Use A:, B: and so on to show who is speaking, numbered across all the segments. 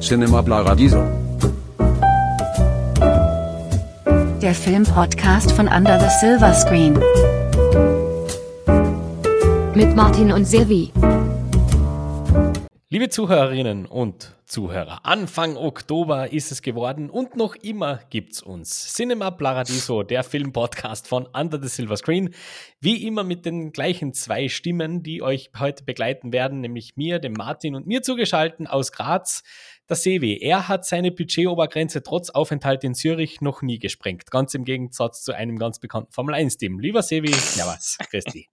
A: Cinema Paradiso.
B: Der Filmpodcast von Under the Silver Screen. Mit Martin und Silvi.
C: Liebe Zuhörerinnen und Zuhörer, Anfang Oktober ist es geworden und noch immer gibt's uns. Cinema Paradiso, der Filmpodcast von Under the Silver Screen. Wie immer mit den gleichen zwei Stimmen, die euch heute begleiten werden, nämlich mir, dem Martin und mir zugeschalten aus Graz, Sevi. Er hat seine Budgetobergrenze trotz Aufenthalt in Zürich noch nie gesprengt. Ganz im Gegensatz zu einem ganz bekannten Formel 1-Team. Lieber Sevi, ja was, Christi.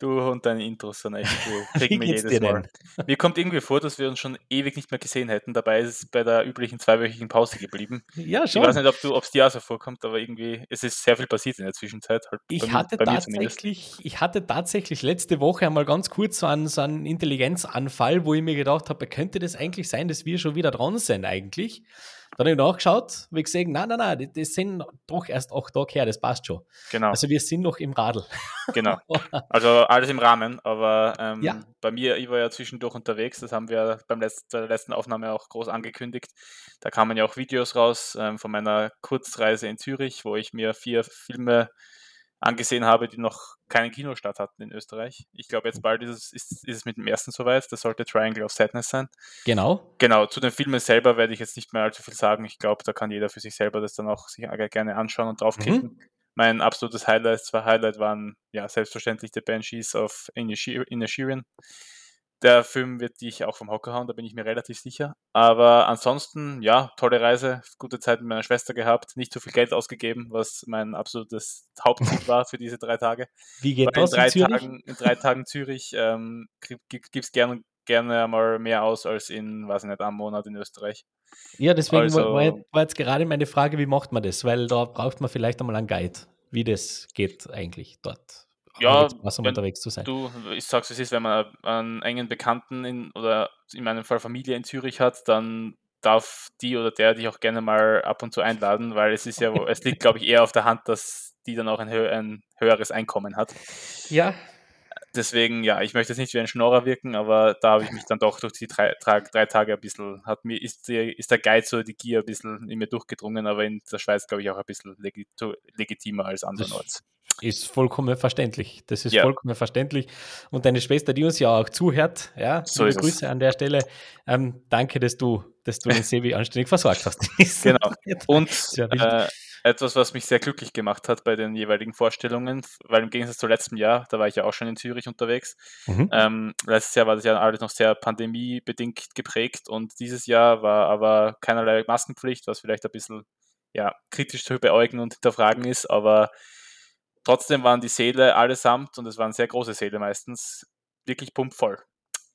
D: Du und deine Intros sind echt cool. Kriegen wir jedes Mal. Mir kommt irgendwie vor, dass wir uns schon ewig nicht mehr gesehen hätten. Dabei ist es bei der üblichen zweiwöchigen Pause geblieben.
C: Ja, schon.
D: Ich weiß nicht, ob es dir auch so vorkommt, aber irgendwie es ist sehr viel passiert in der Zwischenzeit.
C: Halt ich, hatte tatsächlich, ich hatte tatsächlich letzte Woche einmal ganz kurz so einen, so einen Intelligenzanfall, wo ich mir gedacht habe, könnte das eigentlich sein, dass wir schon wieder dran sind eigentlich. Dann habe ich nachgeschaut, wie gesehen, nein, nein, nein, das sind doch erst acht Tage her, das passt schon.
D: Genau.
C: Also wir sind noch im Radl.
D: Genau. Also alles im Rahmen, aber ähm, ja. bei mir, ich war ja zwischendurch unterwegs, das haben wir beim letzten, bei der letzten Aufnahme auch groß angekündigt. Da kamen ja auch Videos raus ähm, von meiner Kurzreise in Zürich, wo ich mir vier Filme angesehen habe, die noch keinen Kinostart hatten in Österreich. Ich glaube, jetzt bald ist es, ist, ist es mit dem ersten soweit. Das sollte Triangle of Sadness sein.
C: Genau.
D: Genau, zu den Filmen selber werde ich jetzt nicht mehr allzu viel sagen. Ich glaube, da kann jeder für sich selber das dann auch sich gerne anschauen und draufklicken. Mhm. Mein absolutes Highlight, zwei Highlight waren ja selbstverständlich The Banshees of Inisherin der Film wird dich auch vom Hocker hauen, da bin ich mir relativ sicher. Aber ansonsten, ja, tolle Reise, gute Zeit mit meiner Schwester gehabt, nicht so viel Geld ausgegeben, was mein absolutes Hauptziel war für diese drei Tage.
C: Wie geht
D: Weil
C: das
D: in drei, in Tagen, in drei Tagen Zürich ähm, gibt es gerne, gerne mal mehr aus als in, weiß ich nicht, einem Monat in Österreich.
C: Ja, deswegen also, war, war jetzt gerade meine Frage, wie macht man das? Weil da braucht man vielleicht einmal einen Guide, wie das geht eigentlich dort
D: ja, was, um unterwegs zu sein. Du, ich sag's es ist, wenn man einen engen Bekannten in, oder in meinem Fall Familie in Zürich hat, dann darf die oder der dich auch gerne mal ab und zu einladen, weil es ist ja, es liegt, glaube ich, eher auf der Hand, dass die dann auch ein, hö ein höheres Einkommen hat.
C: Ja.
D: Deswegen, ja, ich möchte jetzt nicht wie ein Schnorrer wirken, aber da habe ich mich dann doch durch die drei, drei, Tage ein bisschen, hat mir, ist, die, ist der Geiz oder die Gier ein bisschen in mir durchgedrungen, aber in der Schweiz, glaube ich, auch ein bisschen legit legitimer als andernorts.
C: Ist vollkommen verständlich. Das ist ja. vollkommen verständlich. Und deine Schwester, die uns ja auch zuhört, ja, so liebe Grüße es. an der Stelle. Ähm, danke, dass du, dass du den Sevi anständig versorgt hast.
D: genau. Und äh, etwas, was mich sehr glücklich gemacht hat bei den jeweiligen Vorstellungen, weil im Gegensatz zu letztem Jahr, da war ich ja auch schon in Zürich unterwegs. Mhm. Ähm, letztes Jahr war das ja alles noch sehr pandemiebedingt geprägt und dieses Jahr war aber keinerlei Maskenpflicht, was vielleicht ein bisschen ja, kritisch zu beäugen und hinterfragen ist, aber Trotzdem waren die Säle allesamt, und es waren sehr große Säle meistens, wirklich pumpvoll.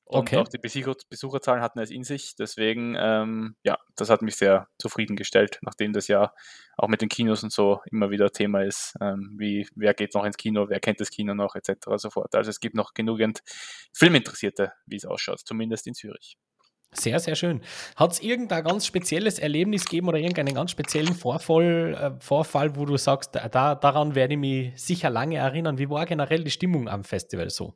D: Und okay. auch die Besucher, Besucherzahlen hatten es in sich. Deswegen, ähm, ja, das hat mich sehr zufriedengestellt, nachdem das ja auch mit den Kinos und so immer wieder Thema ist. Ähm, wie, wer geht noch ins Kino, wer kennt das Kino noch, etc. sofort. Also es gibt noch genügend Filminteressierte, wie es ausschaut, zumindest in Zürich.
C: Sehr, sehr schön. Hat es irgendein ganz spezielles Erlebnis gegeben oder irgendeinen ganz speziellen Vorfall, äh, Vorfall wo du sagst, da, daran werde ich mich sicher lange erinnern? Wie war generell die Stimmung am Festival so?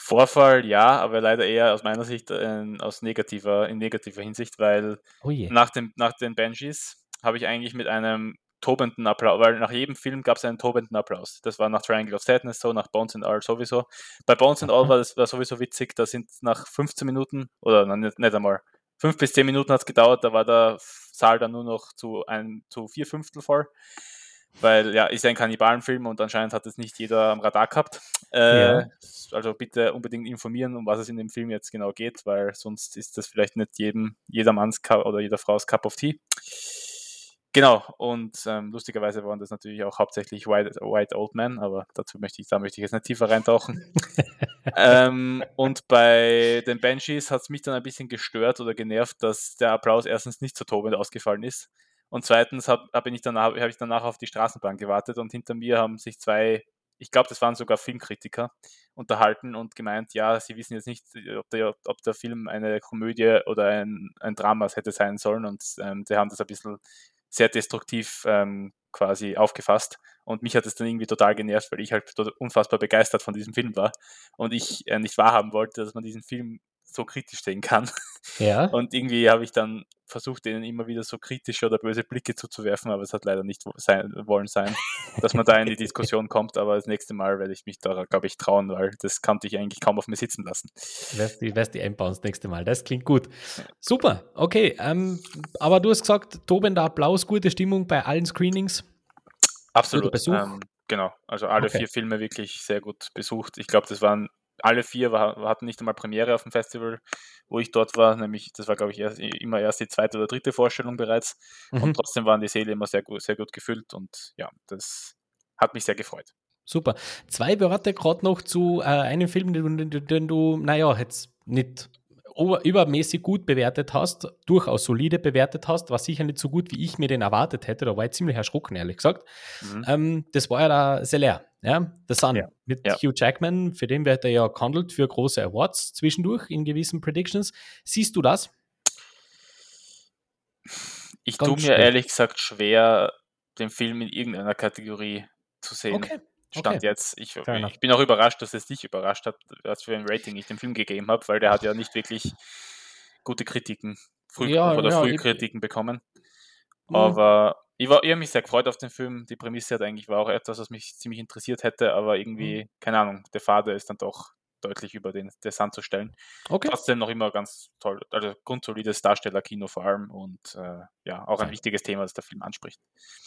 D: Vorfall ja, aber leider eher aus meiner Sicht äh, aus negativer, in negativer Hinsicht, weil oh nach, dem, nach den Banshees habe ich eigentlich mit einem tobenden Applaus, weil nach jedem Film gab es einen tobenden Applaus. Das war nach Triangle of Sadness so, nach Bones and All sowieso. Bei Bones and All war das war sowieso witzig, da sind nach 15 Minuten, oder nicht, nicht einmal, 5 bis 10 Minuten hat es gedauert, da war der Saal dann nur noch zu, ein, zu vier Fünftel voll. Weil ja, ist ein Kannibalenfilm und anscheinend hat es nicht jeder am Radar gehabt. Äh, ja. Also bitte unbedingt informieren, um was es in dem Film jetzt genau geht, weil sonst ist das vielleicht nicht jedem, jedermanns oder jeder Frau's Cup of Tea. Genau, und ähm, lustigerweise waren das natürlich auch hauptsächlich White, White Old Men, aber dazu möchte ich, da möchte ich jetzt nicht tiefer reintauchen. ähm, und bei den Banshees hat es mich dann ein bisschen gestört oder genervt, dass der Applaus erstens nicht so tobend ausgefallen ist. Und zweitens habe hab ich, danach, hab ich danach auf die Straßenbahn gewartet und hinter mir haben sich zwei, ich glaube, das waren sogar Filmkritiker, unterhalten und gemeint, ja, sie wissen jetzt nicht, ob der, ob der Film eine Komödie oder ein, ein Drama hätte sein sollen und ähm, die haben das ein bisschen sehr destruktiv ähm, quasi aufgefasst. Und mich hat es dann irgendwie total genervt, weil ich halt unfassbar begeistert von diesem Film war und ich äh, nicht wahrhaben wollte, dass man diesen Film so kritisch sehen kann.
C: Ja.
D: Und irgendwie habe ich dann versucht, denen immer wieder so kritische oder böse Blicke zuzuwerfen, aber es hat leider nicht sein, wollen sein, dass man da in die Diskussion kommt. Aber das nächste Mal werde ich mich da, glaube ich, trauen, weil das kannte ich eigentlich kaum auf mir sitzen lassen.
C: Wärst die, die einbauen das nächste Mal. Das klingt gut. Super, okay. Ähm, aber du hast gesagt, tobender Applaus, gute Stimmung bei allen Screenings.
D: Absolut. Ähm, genau, also alle okay. vier Filme wirklich sehr gut besucht. Ich glaube, das waren alle vier war, hatten nicht einmal Premiere auf dem Festival, wo ich dort war, nämlich das war, glaube ich, erst, immer erst die zweite oder dritte Vorstellung bereits. Mhm. Und trotzdem waren die Säle immer sehr gut, sehr gut gefüllt und ja, das hat mich sehr gefreut.
C: Super. Zwei Worte gerade noch zu äh, einem Film, den, den, den du, naja, jetzt nicht übermäßig gut bewertet hast, durchaus solide bewertet hast, war sicher nicht so gut, wie ich mir den erwartet hätte. Da war ich ziemlich erschrocken, ehrlich gesagt. Mhm. Ähm, das war ja der Seller, ja, der Sun ja. mit ja. Hugh Jackman. Für den wird er ja gehandelt für große Awards zwischendurch in gewissen Predictions. Siehst du das?
D: Ich tue mir schwer. ehrlich gesagt schwer, den Film in irgendeiner Kategorie zu sehen. Okay. Stand okay. jetzt. Ich, ich, bin auch überrascht, dass es dich überrascht hat, was für ein Rating ich dem Film gegeben habe, weil der hat ja nicht wirklich gute Kritiken früh, ja, oder ja, Frühkritiken bekommen. Mhm. Aber ich, war, ich habe mich sehr gefreut auf den Film. Die Prämisse hat eigentlich war auch etwas, was mich ziemlich interessiert hätte, aber irgendwie, mhm. keine Ahnung, der Vater ist dann doch deutlich über den Descent zu stellen. Okay. Trotzdem noch immer ganz toll, also grundsolides Darstellerkino vor allem und äh, ja, auch ein wichtiges Thema, das der Film anspricht.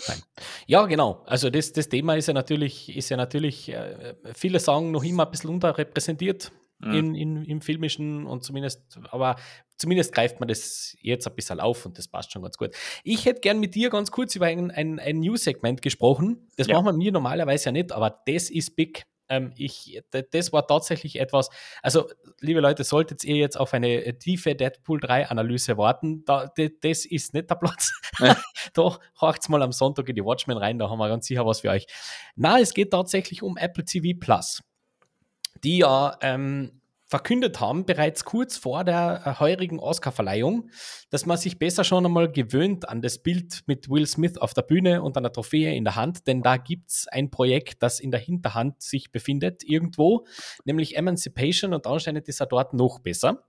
C: Nein. Ja, genau. Also das, das Thema ist ja natürlich, ist ja natürlich, äh, viele sagen noch immer ein bisschen unterrepräsentiert mhm. in, in, im Filmischen und zumindest, aber zumindest greift man das jetzt ein bisschen auf und das passt schon ganz gut. Ich hätte gern mit dir ganz kurz über ein, ein, ein News-Segment gesprochen. Das ja. machen wir normalerweise ja nicht, aber das ist big. Ähm, ich, das war tatsächlich etwas, also liebe Leute, solltet ihr jetzt auf eine tiefe Deadpool 3 Analyse warten, da, das ist nicht der Platz. Ja. da horcht's mal am Sonntag in die Watchmen rein, da haben wir ganz sicher was für euch. Na, es geht tatsächlich um Apple TV Plus, die ja ähm, verkündet haben, bereits kurz vor der äh, heurigen Oscar-Verleihung, dass man sich besser schon einmal gewöhnt an das Bild mit Will Smith auf der Bühne und einer Trophäe in der Hand, denn da gibt es ein Projekt, das in der Hinterhand sich befindet, irgendwo, nämlich Emancipation und anscheinend ist er dort noch besser.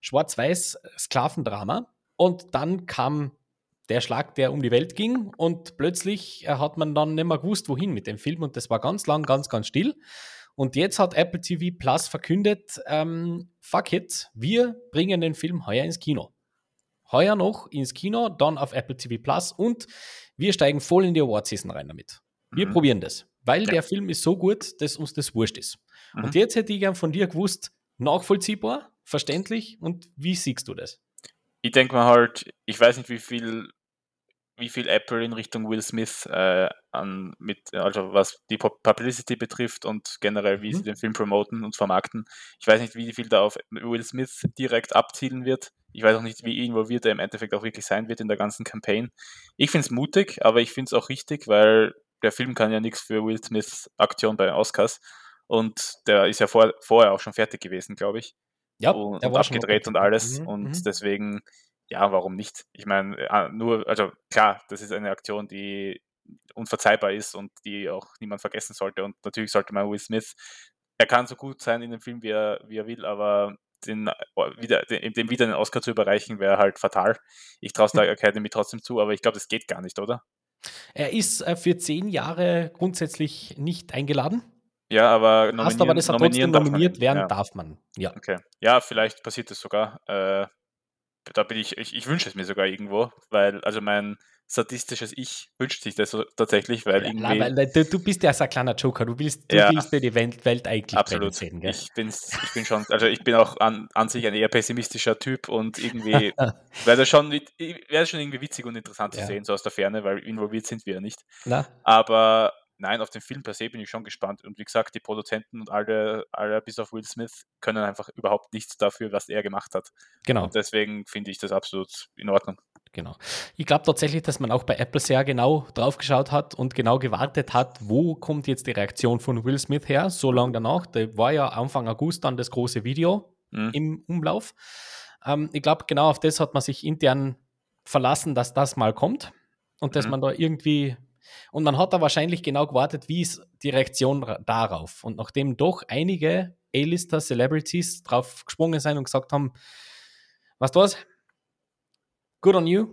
C: Schwarz-Weiß Sklavendrama. Und dann kam der Schlag, der um die Welt ging und plötzlich äh, hat man dann nicht mehr gewusst, wohin mit dem Film und das war ganz lang, ganz, ganz still. Und jetzt hat Apple TV Plus verkündet, ähm, fuck it, wir bringen den Film heuer ins Kino. Heuer noch ins Kino, dann auf Apple TV Plus und wir steigen voll in die Award-Season rein damit. Wir mhm. probieren das, weil ja. der Film ist so gut, dass uns das wurscht ist. Mhm. Und jetzt hätte ich gern von dir gewusst, nachvollziehbar, verständlich und wie siehst du das?
D: Ich denke mal halt, ich weiß nicht, wie viel wie viel Apple in Richtung Will Smith äh, an, mit, also was die Publicity betrifft und generell, wie mhm. sie den Film promoten und vermarkten. Ich weiß nicht, wie viel da auf Will Smith direkt abzielen wird. Ich weiß auch nicht, wie involviert er im Endeffekt auch wirklich sein wird in der ganzen Campaign. Ich finde es mutig, aber ich finde es auch richtig, weil der Film kann ja nichts für Will Smiths Aktion bei Oscars. Und der ist ja vor, vorher auch schon fertig gewesen, glaube ich. Ja, und, und abgedreht und alles. Mhm, und mhm. deswegen ja, warum nicht? Ich meine, äh, nur, also klar, das ist eine Aktion, die unverzeihbar ist und die auch niemand vergessen sollte. Und natürlich sollte man Will Smith, er kann so gut sein in dem Film, wie er, wie er will, aber den, äh, wieder, dem wieder einen Oscar zu überreichen, wäre halt fatal. Ich traue es der Academy trotzdem zu, aber ich glaube, das geht gar nicht, oder?
C: Er ist äh, für zehn Jahre grundsätzlich nicht eingeladen.
D: Ja, aber
C: nominieren, Hast aber das hat trotzdem nominiert werden ja. darf man. Ja.
D: Okay. Ja, vielleicht passiert das sogar. Äh, da bin ich, ich, ich wünsche es mir sogar irgendwo, weil, also mein sadistisches Ich wünscht sich das so tatsächlich, weil ja, irgendwie. Weil,
C: du, du, bist ja so ein kleiner Joker, du willst, du ja, willst dir die Welt, Welt eigentlich
D: absolut. sehen, gell? Ich, bin's, ich bin schon, also ich bin auch an, an sich ein eher pessimistischer Typ und irgendwie wäre das schon, wäre schon irgendwie witzig und interessant ja. zu sehen, so aus der Ferne, weil involviert sind wir ja nicht. Na? Aber nein, auf den Film per se bin ich schon gespannt. Und wie gesagt, die Produzenten und alle, alle bis auf Will Smith können einfach überhaupt nichts dafür, was er gemacht hat. Genau. Und deswegen finde ich das absolut in Ordnung.
C: Genau. Ich glaube tatsächlich, dass man auch bei Apple sehr genau drauf geschaut hat und genau gewartet hat, wo kommt jetzt die Reaktion von Will Smith her, so lange danach. Da war ja Anfang August dann das große Video mhm. im Umlauf. Ähm, ich glaube, genau auf das hat man sich intern verlassen, dass das mal kommt und dass mhm. man da irgendwie Und man hat da wahrscheinlich genau gewartet, wie ist die Reaktion darauf. Und nachdem doch einige A-Lister, Celebrities drauf gesprungen sind und gesagt haben, was du was? Good on you.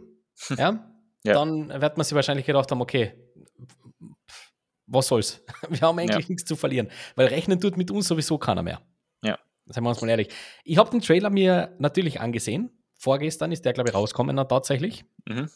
C: Ja, ja. dann wird man sich wahrscheinlich gedacht haben, okay, was soll's? Wir haben eigentlich ja. nichts zu verlieren, weil rechnen tut mit uns sowieso keiner mehr.
D: Ja.
C: Seien wir uns mal ehrlich. Ich habe den Trailer mir natürlich angesehen. Vorgestern ist der, glaube ich, rausgekommen tatsächlich. Mhm.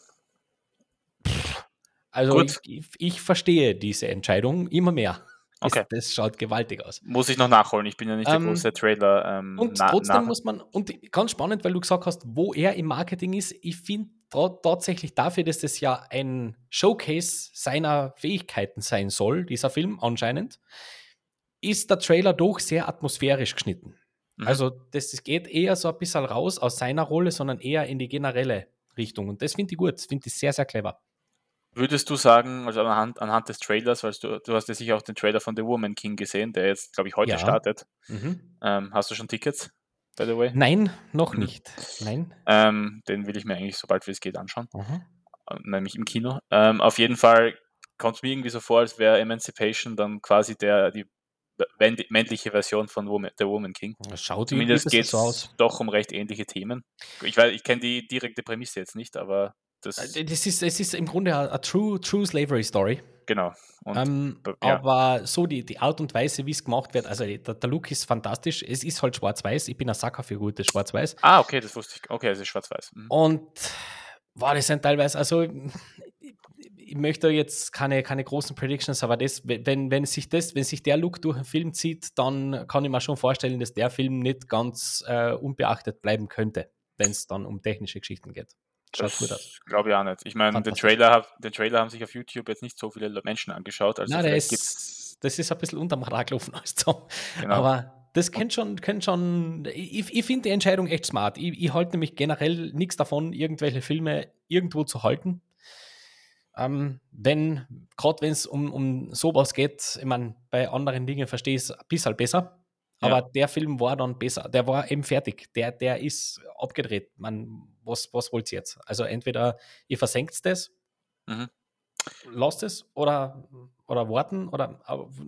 C: Also ich, ich, verstehe diese Entscheidung immer mehr. Okay. Das, das, schaut gewaltig aus.
D: Muss ich noch nachholen, ich bin ja nicht der ähm, große Trailer.
C: Ähm, und trotzdem muss man, und ganz spannend, weil du gesagt hast, wo er im Marketing ist, ich finde tatsächlich dafür, dass das ja ein Showcase seiner Fähigkeiten sein soll, dieser Film anscheinend, ist der Trailer doch sehr atmosphärisch geschnitten. Mhm. Also das, das geht eher so ein bisschen raus aus seiner Rolle, sondern eher in die generelle Richtung. Und das finde ich gut, das finde ich sehr, sehr clever.
D: Würdest du sagen, also anhand, anhand des Trailers, weil du, du hast ja sicher auch den Trailer von The Woman King gesehen, der jetzt, glaube ich, heute ja. startet. Mhm. Ähm, hast du schon Tickets? by the way?
C: Nein, noch mhm. nicht. Nein.
D: Ähm, den will ich mir eigentlich sobald wie es geht anschauen. Mhm. Nämlich im Kino. Ähm, auf jeden Fall kommt es mir irgendwie so vor, als wäre Emancipation dann quasi der, die männliche Version von Woman, der Woman King.
C: Schaut
D: Zumindest geht es so doch um recht ähnliche Themen. Ich, ich kenne die direkte Prämisse jetzt nicht, aber das,
C: äh, das ist, es ist im Grunde eine true, true Slavery Story.
D: Genau.
C: Und, ähm, ja. Aber so die, die Art und Weise, wie es gemacht wird, also der, der Look ist fantastisch. Es ist halt schwarz-weiß. Ich bin ein Sacker für gutes Schwarz-Weiß.
D: Ah, okay, das wusste ich. Okay, es ist schwarz-weiß.
C: Mhm. Und war das sind teilweise, also ich möchte jetzt keine, keine großen Predictions, aber das, wenn, wenn sich das, wenn sich der Look durch den Film zieht, dann kann ich mir schon vorstellen, dass der Film nicht ganz äh, unbeachtet bleiben könnte, wenn es dann um technische Geschichten geht.
D: Schaut gut aus. Glaube ich auch nicht. Ich meine, den Trailer, den Trailer haben sich auf YouTube jetzt nicht so viele Menschen angeschaut. Also
C: Nein, der ist, das ist ein bisschen unterm Radar gelaufen als Tom. Genau. Aber das könnte schon, könnte schon. Ich, ich finde die Entscheidung echt smart. Ich, ich halte nämlich generell nichts davon, irgendwelche Filme irgendwo zu halten. Ähm, denn, gerade wenn es um, um sowas geht, ich meine, bei anderen Dingen verstehe ich es ein bisschen besser. Aber ja. der Film war dann besser. Der war eben fertig. Der, der ist abgedreht. Man, was, was wollt ihr jetzt? Also entweder ihr versenkt das, mhm. lasst es oder, oder warten oder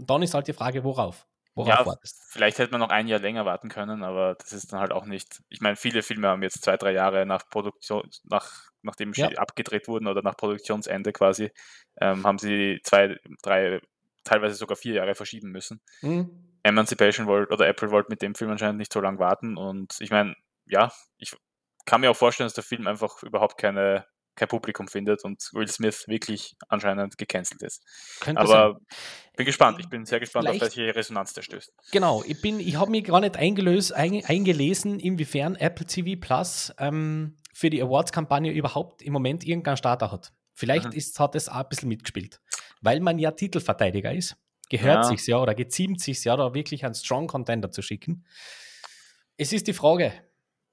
C: dann ist halt die Frage, worauf? Worauf
D: ja, wartest? Vielleicht hätte man noch ein Jahr länger warten können, aber das ist dann halt auch nicht. Ich meine, viele Filme haben jetzt zwei, drei Jahre nach Produktion, nach, nachdem sie ja. abgedreht wurden oder nach Produktionsende quasi, ähm, haben sie zwei, drei, teilweise sogar vier Jahre verschieben müssen. Mhm. Emancipation wollte oder Apple wollte mit dem Film anscheinend nicht so lange warten und ich meine, ja, ich kann mir auch vorstellen, dass der Film einfach überhaupt keine, kein Publikum findet und Will Smith wirklich anscheinend gecancelt ist. Könnte Aber sein. bin gespannt. Ich bin sehr gespannt, Vielleicht, auf welche Resonanz der stößt.
C: Genau, ich ich habe mich gar nicht eingelöst, ein, eingelesen, inwiefern Apple TV Plus ähm, für die Awards-Kampagne überhaupt im Moment irgendeinen Starter hat. Vielleicht mhm. ist, hat es auch ein bisschen mitgespielt. Weil man ja Titelverteidiger ist, gehört ja. sich's ja oder geziemt sich's ja, da wirklich einen Strong Contender zu schicken. Es ist die Frage,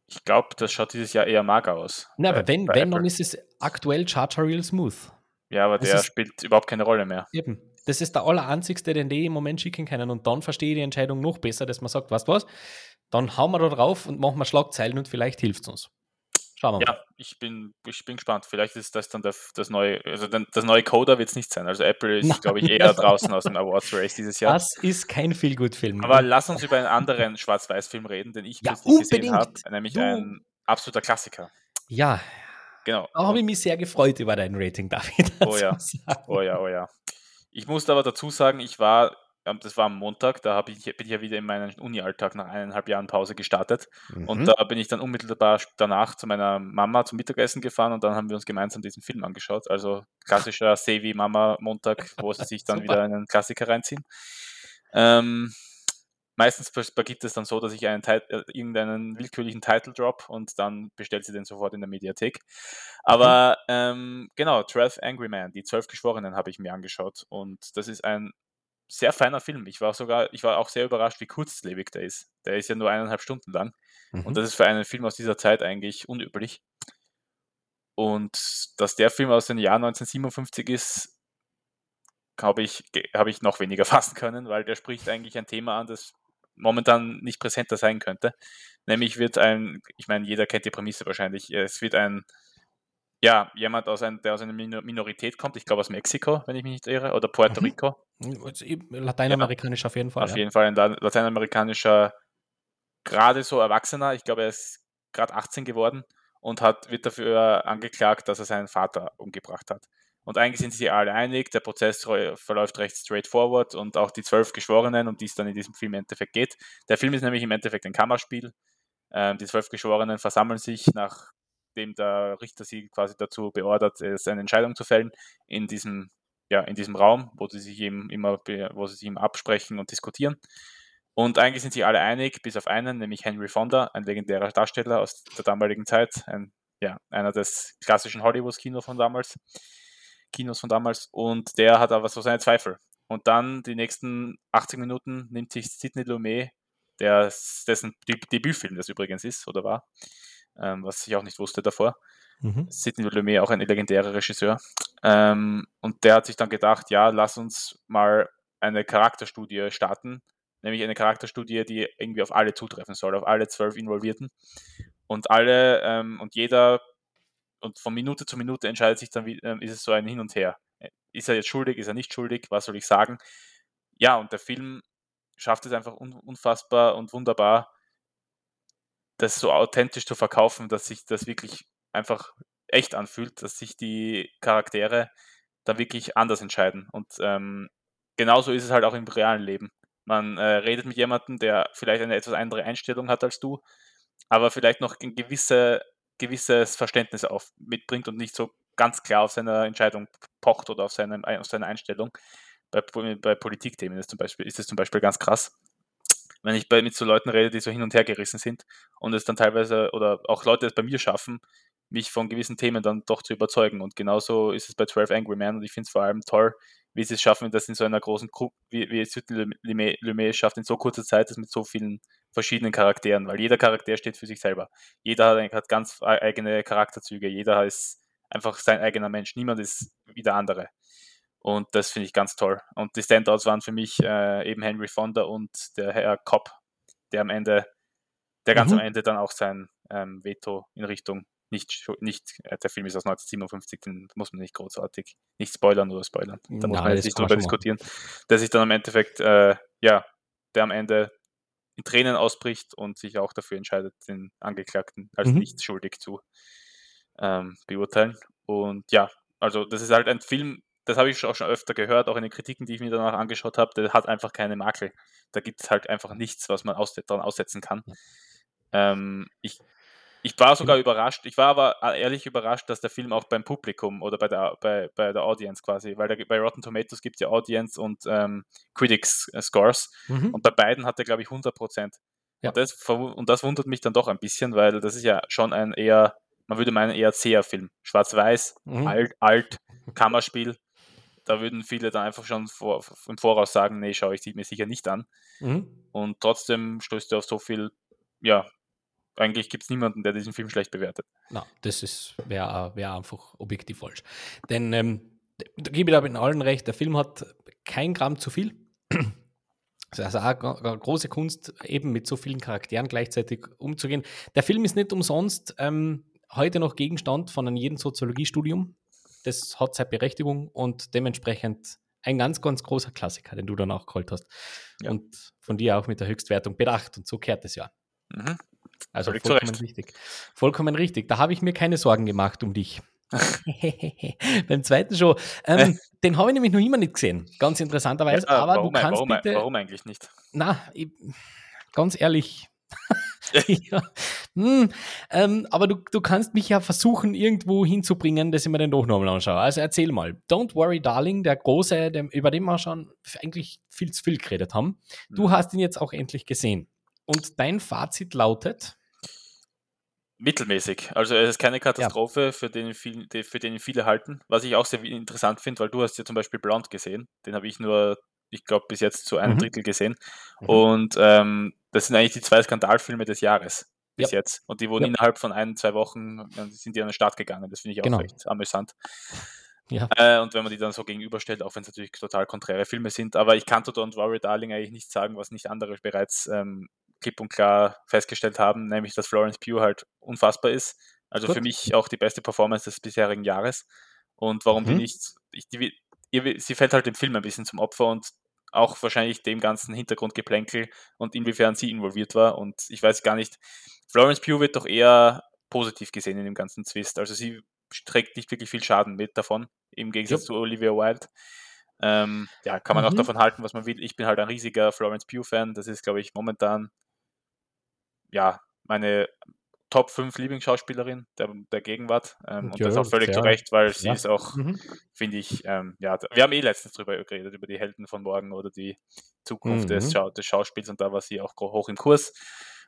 D: ich glaube, das schaut dieses Jahr eher mager aus.
C: Na, aber wenn, wenn dann ist es aktuell Charger Real Smooth.
D: Ja, aber das der spielt überhaupt keine Rolle mehr.
C: Eben. Das ist der alleranzigste, den die im Moment schicken können. Und dann verstehe ich die Entscheidung noch besser, dass man sagt, was was, dann hauen wir da drauf und machen wir Schlagzeilen und vielleicht hilft es uns.
D: Schauen wir mal. Ja, ich bin, ich bin gespannt. Vielleicht ist das dann das, das neue, also das neue Coder wird es nicht sein. Also Apple ist, glaube ich, eher draußen aus dem Awards Race dieses Jahr.
C: Das ist kein Feel-Good-Film.
D: Aber lass uns über einen anderen Schwarz-Weiß-Film reden, den ich ja, gesehen habe, nämlich du. ein absoluter Klassiker.
C: Ja. Genau. Da habe ich mich sehr gefreut über dein Rating, David.
D: Oh ja. oh ja, oh ja. Ich musste aber dazu sagen, ich war das war am Montag, da ich, bin ich ja wieder in meinen Uni-Alltag nach eineinhalb Jahren Pause gestartet. Mhm. Und da bin ich dann unmittelbar danach zu meiner Mama zum Mittagessen gefahren und dann haben wir uns gemeinsam diesen Film angeschaut. Also klassischer Sevi Mama Montag, wo sie sich dann wieder einen Klassiker reinziehen. Ähm, meistens beginnt es dann so, dass ich einen äh, irgendeinen willkürlichen Title drop und dann bestellt sie den sofort in der Mediathek. Aber mhm. ähm, genau, 12 Angry Men, die zwölf Geschworenen habe ich mir angeschaut und das ist ein sehr feiner Film. Ich war sogar, ich war auch sehr überrascht, wie kurzlebig der ist. Der ist ja nur eineinhalb Stunden lang. Mhm. Und das ist für einen Film aus dieser Zeit eigentlich unüblich. Und dass der Film aus dem Jahr 1957 ist, habe ich, habe ich noch weniger fassen können, weil der spricht eigentlich ein Thema an, das momentan nicht präsenter sein könnte. Nämlich wird ein, ich meine, jeder kennt die Prämisse wahrscheinlich, es wird ein ja, jemand, aus ein, der aus einer Minorität kommt, ich glaube aus Mexiko, wenn ich mich nicht irre, oder Puerto mhm. Rico.
C: Lateinamerikanisch ja, auf jeden Fall.
D: Auf ja. jeden Fall ein lateinamerikanischer, gerade so Erwachsener, ich glaube, er ist gerade 18 geworden und hat, wird dafür angeklagt, dass er seinen Vater umgebracht hat. Und eigentlich sind sie alle einig, der Prozess verläuft recht straightforward und auch die zwölf Geschworenen, um die es dann in diesem Film im Endeffekt geht. Der Film ist nämlich im Endeffekt ein Kammerspiel. Ähm, die zwölf Geschworenen versammeln sich, nachdem der Richter sie quasi dazu beordert, eine Entscheidung zu fällen, in diesem, ja, in diesem Raum, wo sie sich eben immer, wo sie sich immer absprechen und diskutieren. Und eigentlich sind sie alle einig, bis auf einen, nämlich Henry Fonda, ein legendärer Darsteller aus der damaligen Zeit, ein, ja, einer des klassischen Hollywood-Kinos von damals. Kinos von damals und der hat aber so seine Zweifel. Und dann die nächsten 80 Minuten nimmt sich Sidney Lumet, der, dessen Debütfilm das übrigens ist oder war, ähm, was ich auch nicht wusste davor. Mhm. Sidney Lumet, auch ein legendärer Regisseur. Ähm, und der hat sich dann gedacht, ja, lass uns mal eine Charakterstudie starten, nämlich eine Charakterstudie, die irgendwie auf alle zutreffen soll, auf alle zwölf Involvierten. Und alle ähm, und jeder und von Minute zu Minute entscheidet sich dann, äh, ist es so ein Hin und Her. Ist er jetzt schuldig, ist er nicht schuldig, was soll ich sagen? Ja, und der Film schafft es einfach un unfassbar und wunderbar, das so authentisch zu verkaufen, dass sich das wirklich einfach echt anfühlt, dass sich die Charaktere da wirklich anders entscheiden. Und ähm, genauso ist es halt auch im realen Leben. Man äh, redet mit jemandem, der vielleicht eine etwas andere Einstellung hat als du, aber vielleicht noch gewisse gewisses Verständnis auf, mitbringt und nicht so ganz klar auf seine Entscheidung pocht oder auf seine, auf seine Einstellung. Bei, bei Politikthemen ist, zum Beispiel, ist es zum Beispiel ganz krass. Wenn ich bei, mit so Leuten rede, die so hin und her gerissen sind und es dann teilweise oder auch Leute es bei mir schaffen, mich von gewissen Themen dann doch zu überzeugen. Und genauso ist es bei 12 Angry Men und ich finde es vor allem toll, wie sie es schaffen, dass in so einer großen Gruppe, wie, wie Sidney Lumet schafft, in so kurzer Zeit, das mit so vielen verschiedenen Charakteren, weil jeder Charakter steht für sich selber. Jeder hat, hat ganz eigene Charakterzüge, jeder ist einfach sein eigener Mensch, niemand ist wie der andere. Und das finde ich ganz toll. Und die Standouts waren für mich äh, eben Henry Fonda und der Herr Cobb, der am Ende, der ganz mhm. am Ende dann auch sein ähm, Veto in Richtung nicht, nicht, äh, der Film ist aus 1957, den muss man nicht großartig, nicht spoilern oder spoilern. Da muss man jetzt nicht drüber diskutieren. Der sich dann im Endeffekt, äh, ja, der am Ende in Tränen ausbricht und sich auch dafür entscheidet, den Angeklagten als mhm. nicht schuldig zu ähm, beurteilen. Und ja, also das ist halt ein Film, das habe ich auch schon öfter gehört, auch in den Kritiken, die ich mir danach angeschaut habe, der hat einfach keine Makel. Da gibt es halt einfach nichts, was man aus, daran aussetzen kann. Ähm, ich ich war sogar überrascht. Ich war aber äh, ehrlich überrascht, dass der Film auch beim Publikum oder bei der, bei, bei der Audience quasi, weil der, bei Rotten Tomatoes gibt es ja Audience und ähm, Critics äh, Scores mhm. und bei beiden hat er, glaube ich, 100 Prozent. Ja. Und, das, und das wundert mich dann doch ein bisschen, weil das ist ja schon ein eher, man würde meinen, eher zäher Film. Schwarz-Weiß, mhm. alt, alt, Kammerspiel. Da würden viele dann einfach schon vor, im Voraus sagen, nee, schaue ich mir sicher nicht an. Mhm. Und trotzdem stößt er auf so viel ja, eigentlich gibt es niemanden, der diesen Film schlecht bewertet.
C: Na, das wäre wär einfach objektiv falsch. Denn ähm, da gebe ich da in allen recht, der Film hat kein Gramm zu viel. Das ist auch eine große Kunst, eben mit so vielen Charakteren gleichzeitig umzugehen. Der Film ist nicht umsonst ähm, heute noch Gegenstand von einem jeden Soziologiestudium. Das hat seine Berechtigung und dementsprechend ein ganz, ganz großer Klassiker, den du dann auch geholt hast. Ja. Und von dir auch mit der Höchstwertung bedacht. Und so kehrt es ja. Mhm. Also Völlig vollkommen zurecht. richtig. Vollkommen richtig. Da habe ich mir keine Sorgen gemacht um dich. Beim zweiten Show. Ähm, den habe ich nämlich noch immer nicht gesehen. Ganz interessanterweise. Ja, aber
D: warum,
C: du kannst
D: warum,
C: bitte,
D: warum eigentlich nicht?
C: Na, ich, ganz ehrlich. ja. hm, ähm, aber du, du kannst mich ja versuchen, irgendwo hinzubringen, dass ich mir den doch nochmal anschaue. Also erzähl mal. Don't Worry Darling, der große, der, über den wir schon eigentlich viel zu viel geredet haben. Du mhm. hast ihn jetzt auch endlich gesehen. Und dein Fazit lautet?
D: Mittelmäßig. Also es ist keine Katastrophe, ja. für, den viel, für den viele halten. Was ich auch sehr interessant finde, weil du hast ja zum Beispiel Blond gesehen. Den habe ich nur, ich glaube, bis jetzt zu einem mhm. Drittel gesehen. Mhm. Und ähm, das sind eigentlich die zwei Skandalfilme des Jahres bis ja. jetzt. Und die wurden ja. innerhalb von ein, zwei Wochen sind die an den Start gegangen. Das finde ich auch genau. recht amüsant. Ja. Äh, und wenn man die dann so gegenüberstellt, auch wenn es natürlich total konträre Filme sind, aber ich kann to Don't Worry Darling eigentlich nicht sagen, was nicht andere bereits ähm, klipp und klar festgestellt haben, nämlich dass Florence Pugh halt unfassbar ist. Also Gut. für mich auch die beste Performance des bisherigen Jahres. Und warum mhm. die nicht, ich, die, sie fällt halt dem Film ein bisschen zum Opfer und auch wahrscheinlich dem ganzen Hintergrundgeplänkel und inwiefern sie involviert war. Und ich weiß gar nicht, Florence Pugh wird doch eher positiv gesehen in dem ganzen Twist. Also sie trägt nicht wirklich viel Schaden mit davon, im Gegensatz ja. zu Olivia Wilde. Ähm, ja, kann man mhm. auch davon halten, was man will. Ich bin halt ein riesiger Florence Pugh-Fan. Das ist, glaube ich, momentan ja meine Top 5 Lieblingsschauspielerin der, der Gegenwart. Ähm, und ja, das auch völlig zu Recht, weil sie ja. ist auch, mhm. finde ich, ähm, ja, wir haben eh letztens drüber geredet, über die Helden von morgen oder die Zukunft mhm. des, Schau des Schauspiels und da war sie auch hoch im Kurs.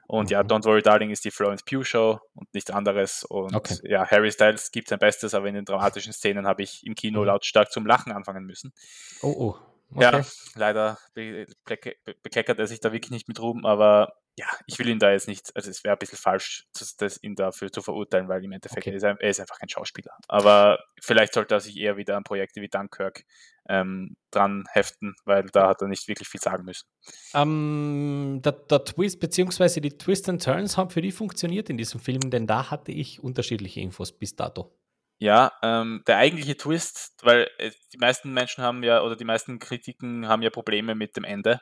D: Und mhm. ja, Don't Worry Darling ist die Florence Pugh Show und nichts anderes. Und okay. ja, Harry Styles gibt sein Bestes, aber in den dramatischen Szenen habe ich im Kino mhm. lautstark zum Lachen anfangen müssen.
C: Oh, oh.
D: Okay. Ja, leider bekleckert er sich da wirklich nicht mit Ruhm, aber ja, ich will ihn da jetzt nicht, also es wäre ein bisschen falsch, das, ihn dafür zu verurteilen, weil im Endeffekt okay. er, ist, er, ist, einfach kein Schauspieler. Aber vielleicht sollte er sich eher wieder an Projekte wie Dunkirk ähm, dran heften, weil da hat er nicht wirklich viel sagen müssen.
C: Um, ähm, der, der, Twist, beziehungsweise die Twists and Turns haben für die funktioniert in diesem Film, denn da hatte ich unterschiedliche Infos bis dato.
D: Ja, ähm, der eigentliche Twist, weil äh, die meisten Menschen haben ja, oder die meisten Kritiken haben ja Probleme mit dem Ende.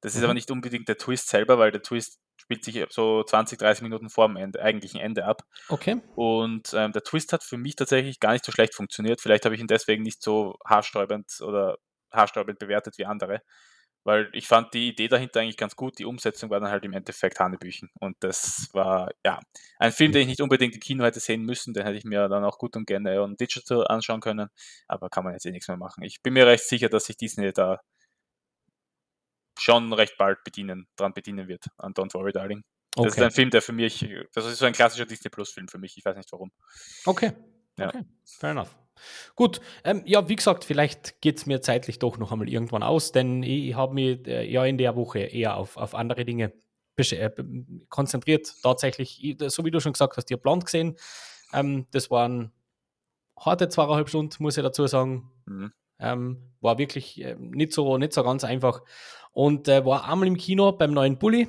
D: Das ist mhm. aber nicht unbedingt der Twist selber, weil der Twist spielt sich so 20, 30 Minuten vor dem Ende, eigentlichen Ende ab.
C: Okay.
D: Und ähm, der Twist hat für mich tatsächlich gar nicht so schlecht funktioniert. Vielleicht habe ich ihn deswegen nicht so haarsträubend oder haarsträubend bewertet wie andere. Weil ich fand die Idee dahinter eigentlich ganz gut. Die Umsetzung war dann halt im Endeffekt Hanebüchen. Und das war, ja, ein Film, den ich nicht unbedingt im Kino hätte sehen müssen. Den hätte ich mir dann auch gut und gerne on Digital anschauen können. Aber kann man jetzt eh nichts mehr machen. Ich bin mir recht sicher, dass sich Disney da schon recht bald bedienen, dran bedienen wird an Don't Worry Darling. Das okay. ist ein Film, der für mich, das ist so ein klassischer Disney Plus Film für mich. Ich weiß nicht warum.
C: Okay. Ja. Okay, fair enough. Gut, ähm, ja, wie gesagt, vielleicht geht es mir zeitlich doch noch einmal irgendwann aus, denn ich, ich habe mich äh, ja in der Woche eher auf, auf andere Dinge äh, konzentriert. Tatsächlich, ich, so wie du schon gesagt hast, ihr Plan gesehen. Ähm, das waren harte zweieinhalb Stunden, muss ich dazu sagen. Mhm. Ähm, war wirklich äh, nicht, so, nicht so ganz einfach. Und äh, war einmal im Kino beim neuen Bully,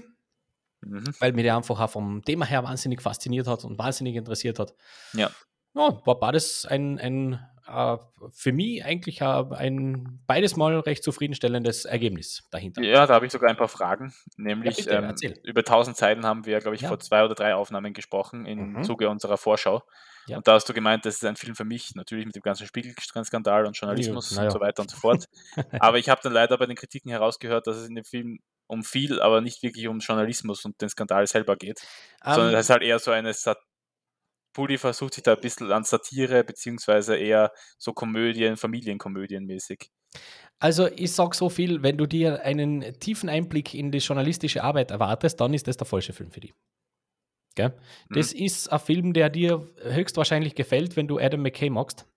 C: mhm. weil mich der einfach auch vom Thema her wahnsinnig fasziniert hat und wahnsinnig interessiert hat.
D: Ja.
C: Ja, war beides ein, ein äh, für mich eigentlich ein beides mal recht zufriedenstellendes Ergebnis dahinter.
D: Ja, da habe ich sogar ein paar Fragen. Nämlich ja, bitte, ähm, über 1000 Seiten haben wir, glaube ich, ja. vor zwei oder drei Aufnahmen gesprochen im mhm. Zuge unserer Vorschau. Ja. Und da hast du gemeint, das ist ein Film für mich, natürlich mit dem ganzen Spiegelskandal und Journalismus ja, und so weiter und so fort. aber ich habe dann leider bei den Kritiken herausgehört, dass es in dem Film um viel, aber nicht wirklich um Journalismus und den Skandal selber geht, um, sondern es ist halt eher so eine Sat Bully versucht sich da ein bisschen an Satire, beziehungsweise eher so Komödien, Familienkomödien mäßig.
C: Also ich sage so viel, wenn du dir einen tiefen Einblick in die journalistische Arbeit erwartest, dann ist das der falsche Film für dich. Gell? Das mhm. ist ein Film, der dir höchstwahrscheinlich gefällt, wenn du Adam McKay magst.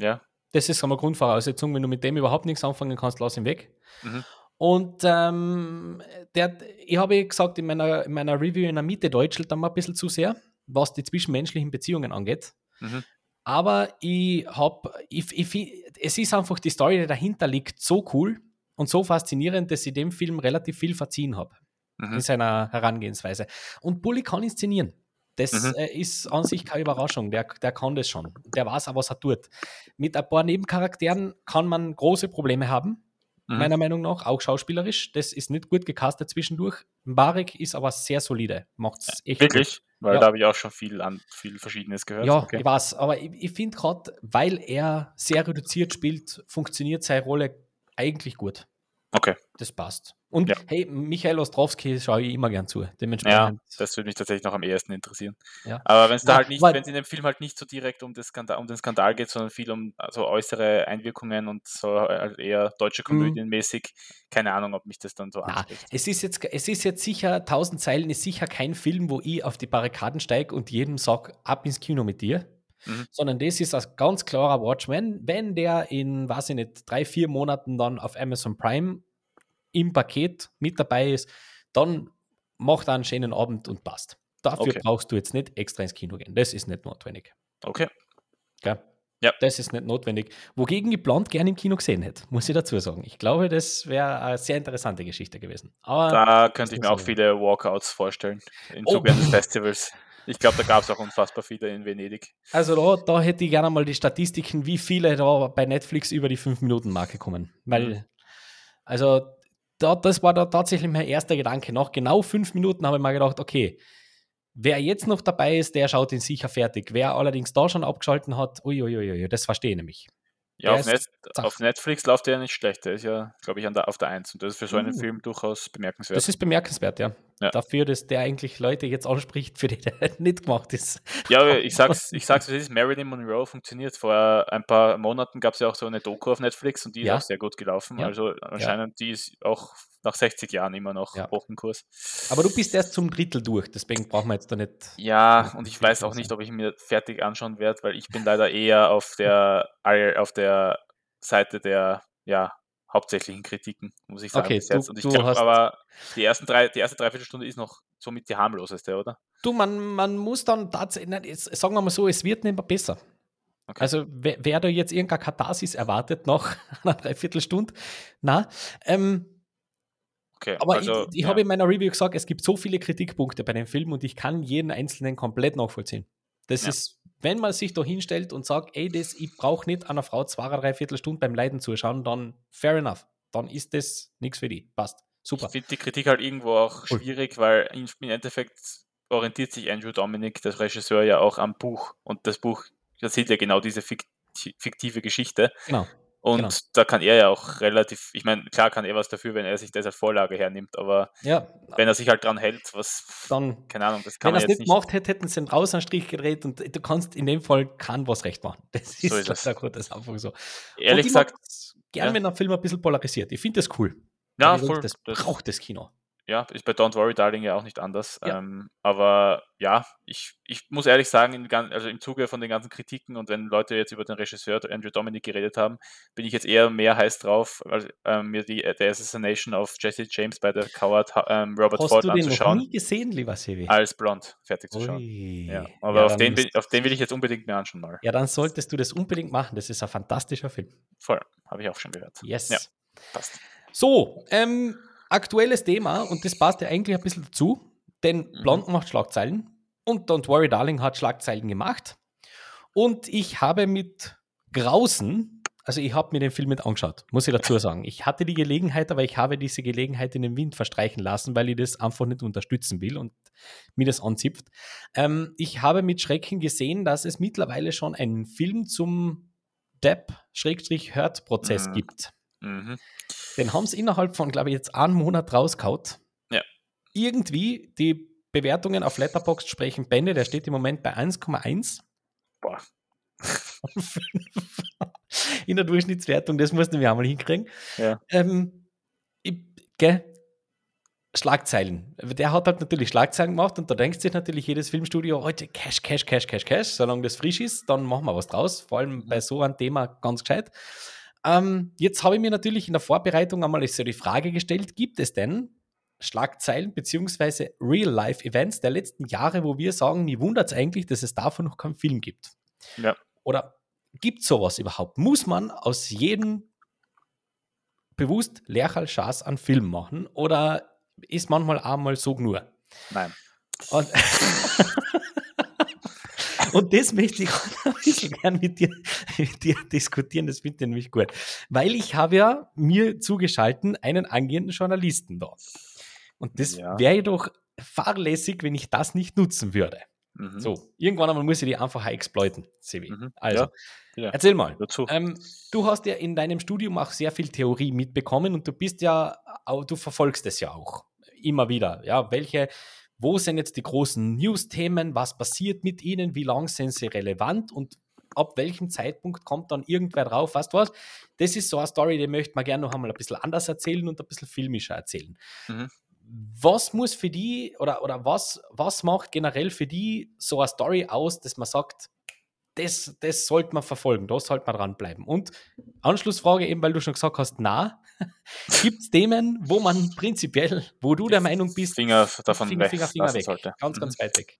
D: Ja.
C: Das ist eine Grundvoraussetzung. Wenn du mit dem überhaupt nichts anfangen kannst, lass ihn weg. Mhm. Und ähm, der, ich habe gesagt, in meiner, in meiner Review in der Mitte deutschelt dann mal ein bisschen zu sehr, was die zwischenmenschlichen Beziehungen angeht. Mhm. Aber ich habe, es ist einfach die Story, die dahinter liegt, so cool und so faszinierend, dass ich dem Film relativ viel verziehen habe mhm. in seiner Herangehensweise. Und Bully kann inszenieren. Das mhm. äh, ist an sich keine Überraschung. Der, der kann das schon. Der weiß auch, was er tut. Mit ein paar Nebencharakteren kann man große Probleme haben, mhm. meiner Meinung nach, auch schauspielerisch. Das ist nicht gut gecastet zwischendurch. Mbarek ist aber sehr solide. Macht es
D: echt Wirklich? Gut. Weil ja. da habe ich auch schon viel, an, viel Verschiedenes gehört.
C: Ja, okay. ich weiß. Aber ich, ich finde gerade, weil er sehr reduziert spielt, funktioniert seine Rolle eigentlich gut.
D: Okay.
C: Das passt. Und ja. hey, Michael Ostrowski schaue ich immer gern zu.
D: Dementsprechend. Ja, das würde mich tatsächlich noch am ehesten interessieren. Ja. Aber wenn es da ja, halt nicht, wenn es in dem Film halt nicht so direkt um, das Skandal, um den Skandal geht, sondern viel um also äußere Einwirkungen und so halt eher deutsche mhm. Komödienmäßig, mhm. keine Ahnung, ob mich das dann so anspricht.
C: Es ist jetzt, es ist jetzt sicher, 1000 Zeilen ist sicher kein Film, wo ich auf die Barrikaden steige und jedem sage, ab ins Kino mit dir. Mhm. Sondern das ist ein ganz klarer Watch. Wenn, der in, weiß ich nicht, drei, vier Monaten dann auf Amazon Prime im Paket mit dabei ist, dann macht einen schönen Abend und passt. Dafür okay. brauchst du jetzt nicht extra ins Kino gehen. Das ist nicht notwendig.
D: Okay.
C: Gell? Ja. Das ist nicht notwendig. Wogegen ich Blond gerne im Kino gesehen hätte, muss ich dazu sagen. Ich glaube, das wäre eine sehr interessante Geschichte gewesen. Aber
D: da könnte ich mir auch viele Walkouts vorstellen im oh. Eines Festivals. Ich glaube, da gab es auch unfassbar viele in Venedig.
C: Also da, da hätte ich gerne mal die Statistiken, wie viele da bei Netflix über die 5-Minuten-Marke kommen. Weil, mhm. also da, das war da tatsächlich mein erster Gedanke. Nach genau fünf Minuten habe ich mal gedacht, okay, wer jetzt noch dabei ist, der schaut ihn sicher fertig. Wer allerdings da schon abgeschalten hat, uiuiui, das verstehe ich nämlich.
D: Ja, auf, Net auf, Netflix läuft der ja nicht schlecht. Der ist ja, glaube ich, an der, auf der 1. Und das ist für so einen uh. Film durchaus bemerkenswert.
C: Das ist bemerkenswert, ja. Ja. Dafür, dass der eigentlich Leute jetzt anspricht, für die der nicht gemacht ist.
D: Ja, ich sag's, ich sag's, es ist Marilyn Monroe funktioniert. Vor ein paar Monaten gab es ja auch so eine Doku auf Netflix und die ja. ist auch sehr gut gelaufen. Ja. Also anscheinend, die ist auch nach 60 Jahren immer noch ja. hoch im Kurs.
C: Aber du bist erst zum Drittel durch, deswegen brauchen wir jetzt da nicht.
D: Ja, und ich weiß auch nicht, ob ich mir fertig anschauen werde, weil ich bin leider eher auf der, auf der Seite der ja, hauptsächlichen Kritiken, muss ich sagen. Okay, du, und ich glaub, aber die, ersten drei, die erste Dreiviertelstunde ist noch somit die harmloseste, oder?
C: Du, man, man muss dann tatsächlich, sagen wir mal so, es wird nicht mehr besser. Okay. Also wer, wer, da jetzt irgendeine Katharsis erwartet nach einer Dreiviertelstunde, na, ähm, Okay, aber also, ich, ich ja. habe in meiner Review gesagt, es gibt so viele Kritikpunkte bei dem Film und ich kann jeden einzelnen komplett nachvollziehen. Das ja. ist, wenn man sich da hinstellt und sagt, ey, das, ich brauche nicht einer Frau zwei, drei Viertelstunden beim Leiden zuschauen, dann fair enough. Dann ist das nichts für die. Passt. Super.
D: Ich finde die Kritik halt irgendwo auch cool. schwierig, weil im Endeffekt orientiert sich Andrew Dominic, der Regisseur, ja auch am Buch. Und das Buch, das sieht ja genau diese fiktive Geschichte. Genau. Und genau. da kann er ja auch relativ, ich meine, klar kann er was dafür, wenn er sich das als Vorlage hernimmt, aber ja. wenn er sich halt dran hält, was,
C: dann, keine Ahnung, das kann Wenn er es nicht gemacht hätte, hätten sie ihn raus an Strich gedreht und du kannst in dem Fall kann was recht machen. Das ist, so ist das. Ist gut, das einfach so.
D: Ehrlich gesagt.
C: Gern, ja. wenn ein Film ein bisschen polarisiert. Ich finde das cool.
D: Ja, voll.
C: Das, das braucht das Kino
D: ja, ist bei Don't Worry Darling ja auch nicht anders. Ja. Ähm, aber ja, ich, ich muss ehrlich sagen, in, also im Zuge von den ganzen Kritiken und wenn Leute jetzt über den Regisseur Andrew Dominic geredet haben, bin ich jetzt eher mehr heiß drauf, als, ähm, mir die The Assassination of Jesse James bei der Coward ähm, Robert
C: Hast
D: Ford
C: du den anzuschauen. Noch nie gesehen, lieber Sevi?
D: Als Blond fertig zu schauen. Ja, aber ja, auf, den, auf den will ich jetzt unbedingt mehr anschauen mal.
C: Ja, dann solltest du das unbedingt machen. Das ist ein fantastischer Film.
D: Voll, habe ich auch schon gehört.
C: Yes. Ja, passt. So, ähm, aktuelles Thema und das passt ja eigentlich ein bisschen dazu, denn mhm. Blond macht Schlagzeilen und Don't Worry Darling hat Schlagzeilen gemacht. Und ich habe mit Grausen, also ich habe mir den Film mit angeschaut, muss ich dazu sagen. Ich hatte die Gelegenheit, aber ich habe diese Gelegenheit in den Wind verstreichen lassen, weil ich das einfach nicht unterstützen will und mir das anzipft. Ähm, ich habe mit Schrecken gesehen, dass es mittlerweile schon einen Film zum Depp-Hört-Prozess mhm. gibt. Mhm. Den haben sie innerhalb von, glaube ich, jetzt einem Monat rausgehauen.
D: Ja.
C: Irgendwie, die Bewertungen auf Letterboxd sprechen Bände, der steht im Moment bei 1,1.
D: Boah.
C: In der Durchschnittswertung, das mussten wir einmal hinkriegen.
D: Ja.
C: Ähm, ich, gell? Schlagzeilen. Der hat halt natürlich Schlagzeilen gemacht und da denkt sich natürlich jedes Filmstudio, heute Cash, Cash, Cash, Cash, Cash. Solange das frisch ist, dann machen wir was draus. Vor allem bei so einem Thema ganz gescheit. Ähm, jetzt habe ich mir natürlich in der Vorbereitung einmal so die Frage gestellt, gibt es denn Schlagzeilen bzw. Real-Life-Events der letzten Jahre, wo wir sagen, mir wundert es eigentlich, dass es davon noch keinen Film gibt?
D: Ja.
C: Oder gibt es sowas überhaupt? Muss man aus jedem bewusst Lerchal Schaß einen Film machen oder ist manchmal auch mal so nur?
D: Nein.
C: Und Und das möchte ich ein bisschen gern mit dir, mit dir diskutieren. Das finde ich nämlich gut. Weil ich habe ja mir zugeschalten einen angehenden Journalisten da. Und das ja. wäre jedoch fahrlässig, wenn ich das nicht nutzen würde. Mhm. So, irgendwann einmal muss ich die einfach exploiten, Sevi. Mhm. Also, ja. Ja. erzähl mal. Ähm, du hast ja in deinem Studium auch sehr viel Theorie mitbekommen und du bist ja, du verfolgst es ja auch immer wieder. Ja, welche wo sind jetzt die großen News-Themen, was passiert mit ihnen, wie lange sind sie relevant und ab welchem Zeitpunkt kommt dann irgendwer drauf, weißt du was? Das ist so eine Story, die möchte man gerne noch einmal ein bisschen anders erzählen und ein bisschen filmischer erzählen. Mhm. Was muss für die oder, oder was, was macht generell für die so eine Story aus, dass man sagt, das, das sollte man verfolgen, da sollte man dranbleiben. Und Anschlussfrage eben, weil du schon gesagt hast, na, gibt es Themen, wo man prinzipiell, wo du der Meinung bist,
D: Finger davon
C: Finger, Finger, Finger weg, sollte. ganz, ganz mhm. weit weg.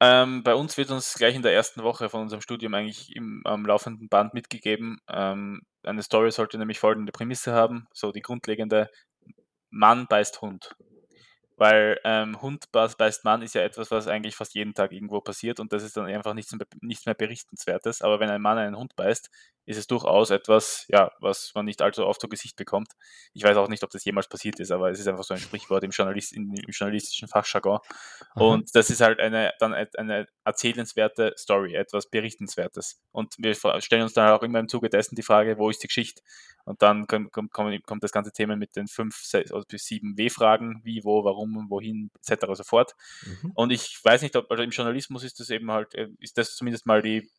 D: Ähm, bei uns wird uns gleich in der ersten Woche von unserem Studium eigentlich im am laufenden Band mitgegeben. Ähm, eine Story sollte nämlich folgende Prämisse haben, so die grundlegende Mann beißt Hund. Weil ähm, Hund beißt Mann ist ja etwas, was eigentlich fast jeden Tag irgendwo passiert und das ist dann einfach nichts, nichts mehr Berichtenswertes. Aber wenn ein Mann einen Hund beißt, ist es durchaus etwas, ja, was man nicht allzu oft zu Gesicht bekommt. Ich weiß auch nicht, ob das jemals passiert ist, aber es ist einfach so ein Sprichwort im, Journalist, im journalistischen Fachjargon. Und das ist halt eine, dann eine erzählenswerte Story, etwas Berichtenswertes. Und wir stellen uns dann auch immer im Zuge dessen die Frage, wo ist die Geschichte? Und dann kommt, kommt, kommt das ganze Thema mit den fünf bis sieben W-Fragen, wie, wo, warum, wohin, etc. und so fort. Mhm. Und ich weiß nicht, ob, also im Journalismus ist das eben halt, äh, ist das zumindest mal die,